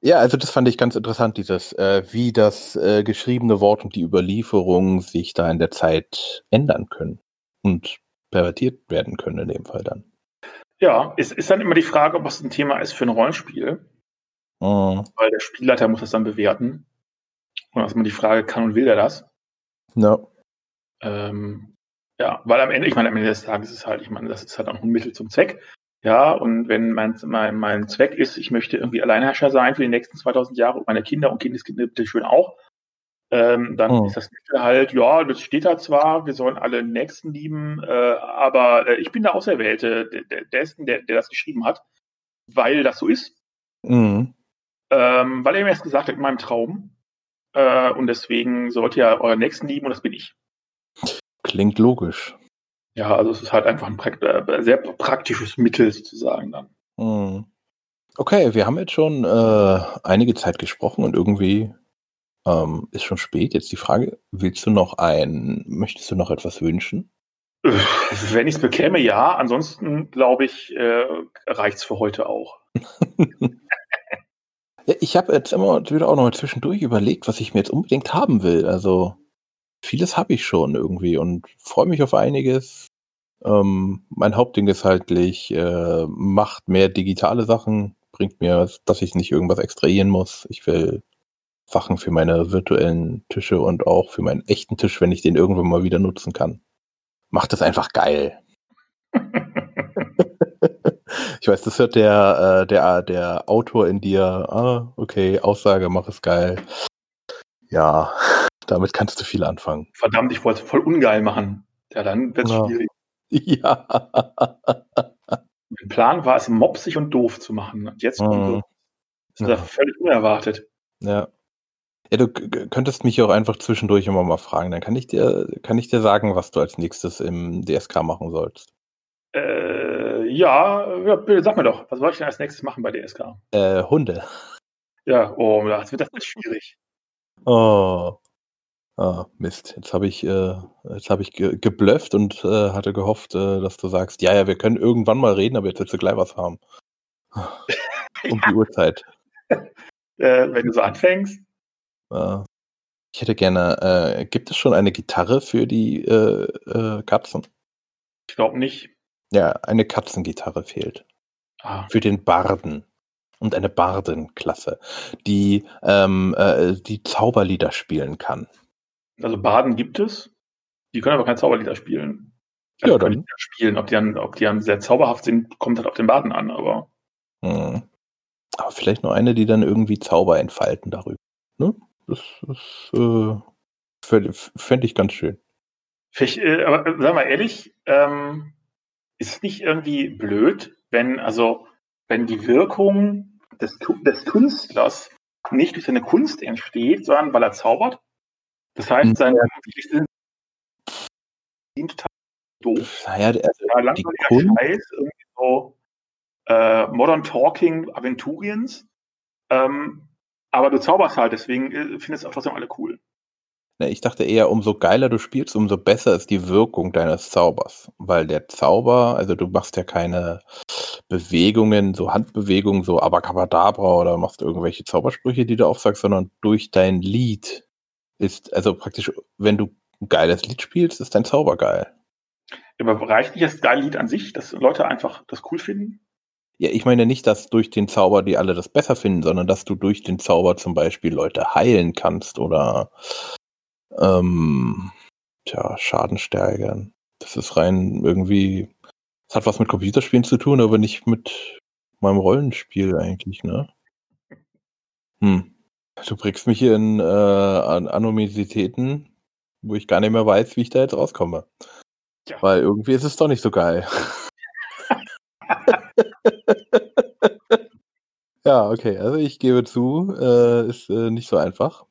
Ja, also das fand ich ganz interessant, dieses, äh, wie das äh, geschriebene Wort und die Überlieferung sich da in der Zeit ändern können und pervertiert werden können in dem Fall dann. Ja, es ist dann immer die Frage, ob es ein Thema ist für ein Rollenspiel. Mhm. Weil der Spielleiter muss das dann bewerten. Und erstmal die Frage, kann und will er das? Ja. Ähm, ja, weil am Ende, ich meine, am Ende des Tages ist es halt, ich meine, das ist halt auch ein Mittel zum Zweck. Ja, und wenn mein, mein, mein Zweck ist, ich möchte irgendwie Alleinherrscher sein für die nächsten 2000 Jahre und meine Kinder und Kindeskinder bitte schön auch, ähm, dann oh. ist das Mittel halt, ja, das steht da zwar, wir sollen alle Nächsten lieben, äh, aber äh, ich bin der Auserwählte, der, der, der, der das geschrieben hat, weil das so ist. Mhm. Ähm, weil er mir erst gesagt hat, in meinem Traum. Äh, und deswegen sollt ihr euren Nächsten lieben und das bin ich. Klingt logisch. Ja, also es ist halt einfach ein prakt äh, sehr praktisches Mittel sozusagen dann. Mhm. Okay, wir haben jetzt schon äh, einige Zeit gesprochen und irgendwie ähm, ist schon spät. Jetzt die Frage, willst du noch ein, möchtest du noch etwas wünschen? Wenn ich es bekäme, ja. Ansonsten, glaube ich, äh, reicht es für heute auch. ja, ich habe jetzt immer wieder auch noch mal zwischendurch überlegt, was ich mir jetzt unbedingt haben will. Also vieles habe ich schon irgendwie und freue mich auf einiges. Ähm, mein Hauptding ist halt, äh, macht mehr digitale Sachen, bringt mir, dass ich nicht irgendwas extrahieren muss. Ich will Sachen für meine virtuellen Tische und auch für meinen echten Tisch, wenn ich den irgendwann mal wieder nutzen kann. Macht es einfach geil. ich weiß, das hört der, äh, der, der Autor in dir, ah, okay, Aussage, mach es geil. Ja, damit kannst du viel anfangen. Verdammt, ich wollte es voll ungeil machen. Ja, dann wird es ja. schwierig. Ja. mein Plan war es, mopsig und doof zu machen. Und jetzt mhm. das ist ja. völlig unerwartet. Ja. Ja, du könntest mich auch einfach zwischendurch immer mal fragen. Dann kann ich dir, kann ich dir sagen, was du als nächstes im DSK machen sollst. Äh, ja, ja, bitte sag mir doch, was soll ich denn als nächstes machen bei DSK? Äh, Hunde. Ja, oh, das wird das wird schwierig. Oh. Ah, Mist. Jetzt habe ich, äh, jetzt habe ich ge geblufft und äh, hatte gehofft, äh, dass du sagst, ja, ja, wir können irgendwann mal reden, aber jetzt willst du gleich was haben. um die Uhrzeit. Äh, wenn du so anfängst. Äh, ich hätte gerne, äh, gibt es schon eine Gitarre für die äh, äh, Katzen? Ich glaube nicht. Ja, eine Katzengitarre fehlt. Ah. Für den Barden. Und eine Bardenklasse, die ähm, äh, die Zauberlieder spielen kann. Also Baden gibt es. Die können aber kein Zauberlieder spielen. Also ja, dann. spielen. Ob die, dann, ob die dann sehr zauberhaft sind, kommt halt auf den Baden an, aber. Hm. Aber vielleicht nur eine, die dann irgendwie Zauber entfalten darüber. Ne? Das, das äh, fände fänd ich ganz schön. Äh, aber äh, sag mal ehrlich, ähm, ist es nicht irgendwie blöd, wenn, also, wenn die Wirkung des, des Künstlers nicht durch seine Kunst entsteht, sondern weil er zaubert? Das heißt, sein ja. total doof. Naja, also die Kunst Scheiß, irgendwie so äh, Modern Talking Aventuriens. Ähm, aber du zauberst halt, deswegen äh, findest du auch trotzdem alle cool. Ich dachte eher, umso geiler du spielst, umso besser ist die Wirkung deines Zaubers. Weil der Zauber, also du machst ja keine Bewegungen, so Handbewegungen, so Abacabadabra oder machst irgendwelche Zaubersprüche, die du aufsagst, sondern durch dein Lied ist, also praktisch, wenn du ein geiles Lied spielst, ist dein Zauber geil. Aber reicht nicht das geile Lied an sich, dass Leute einfach das cool finden? Ja, ich meine nicht, dass durch den Zauber die alle das besser finden, sondern dass du durch den Zauber zum Beispiel Leute heilen kannst oder ähm, tja, Schaden steigern. Das ist rein irgendwie, es hat was mit Computerspielen zu tun, aber nicht mit meinem Rollenspiel eigentlich, ne? Hm. Du bringst mich hier in äh, an wo ich gar nicht mehr weiß, wie ich da jetzt rauskomme. Ja. Weil irgendwie ist es doch nicht so geil. ja, okay, also ich gebe zu, äh, ist äh, nicht so einfach.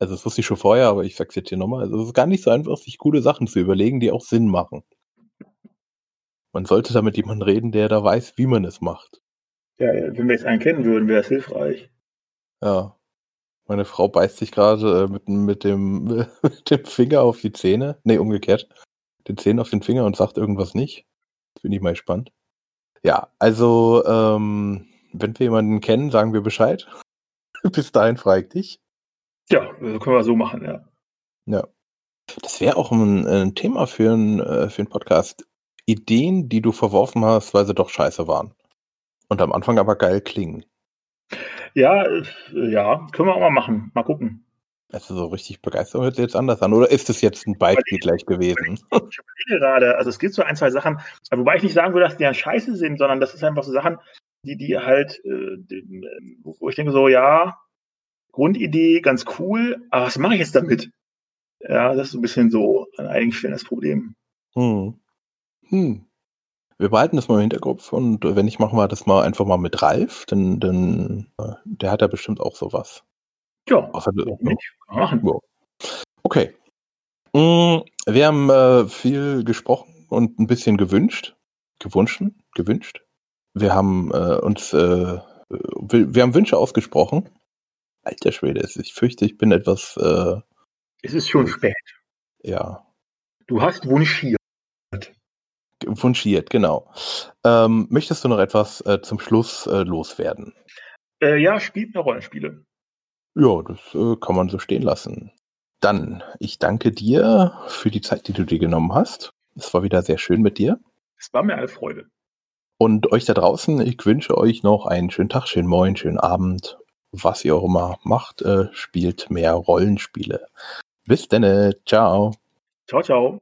Also das wusste ich schon vorher, aber ich sag's jetzt hier nochmal. Also es ist gar nicht so einfach, sich coole Sachen zu überlegen, die auch Sinn machen. Man sollte da mit jemandem reden, der da weiß, wie man es macht. Ja, wenn wir jetzt einen kennen würden, wäre es hilfreich. Ja. Meine Frau beißt sich gerade äh, mit, mit, dem, mit dem Finger auf die Zähne. Nee, umgekehrt. Den Zähnen auf den Finger und sagt irgendwas nicht. Bin ich mal gespannt. Ja, also, ähm, wenn wir jemanden kennen, sagen wir Bescheid. Bis dahin frage ich dich. Ja, können wir so machen, ja. Ja. Das wäre auch ein, ein, Thema für, ein, äh, für einen Podcast. Ideen, die du verworfen hast, weil sie doch scheiße waren. Und am Anfang aber geil klingen. Ja, äh, ja, können wir auch mal machen. Mal gucken. Also so richtig begeistert hört sich jetzt anders an. Oder ist es jetzt ein Beispiel gleich gewesen? Ich überlege gerade, also es gibt so ein, zwei Sachen, wobei ich nicht sagen würde, dass die ja scheiße sind, sondern das ist einfach so Sachen, die, die halt, äh, die, wo ich denke so, ja, Grundidee ganz cool, aber was mache ich jetzt damit? Ja, das ist so ein bisschen so ein eigenständiges Problem. Hm. Hm. Wir behalten das mal im Hinterkopf und wenn ich mache mal das mal einfach mal mit Ralf, dann, dann äh, der hat ja bestimmt auch sowas. Ja, Außer, ne? machen. Ja. Okay. Mm, wir haben äh, viel gesprochen und ein bisschen gewünscht. Gewünscht? Gewünscht. Wir haben äh, uns, äh, wir, wir, haben Wünsche ausgesprochen. Alter Schwede, ich fürchte, ich bin etwas. Äh, es ist schon spät. Ja. Du hast wünschiert. Wünschiert, genau. Ähm, möchtest du noch etwas äh, zum Schluss äh, loswerden? ja, spielt eine Rollenspiele. Ja, das äh, kann man so stehen lassen. Dann, ich danke dir für die Zeit, die du dir genommen hast. Es war wieder sehr schön mit dir. Es war mir eine Freude. Und euch da draußen, ich wünsche euch noch einen schönen Tag, schönen Moin, schönen Abend. Was ihr auch immer macht, äh, spielt mehr Rollenspiele. Bis dann. Ciao. Ciao, ciao.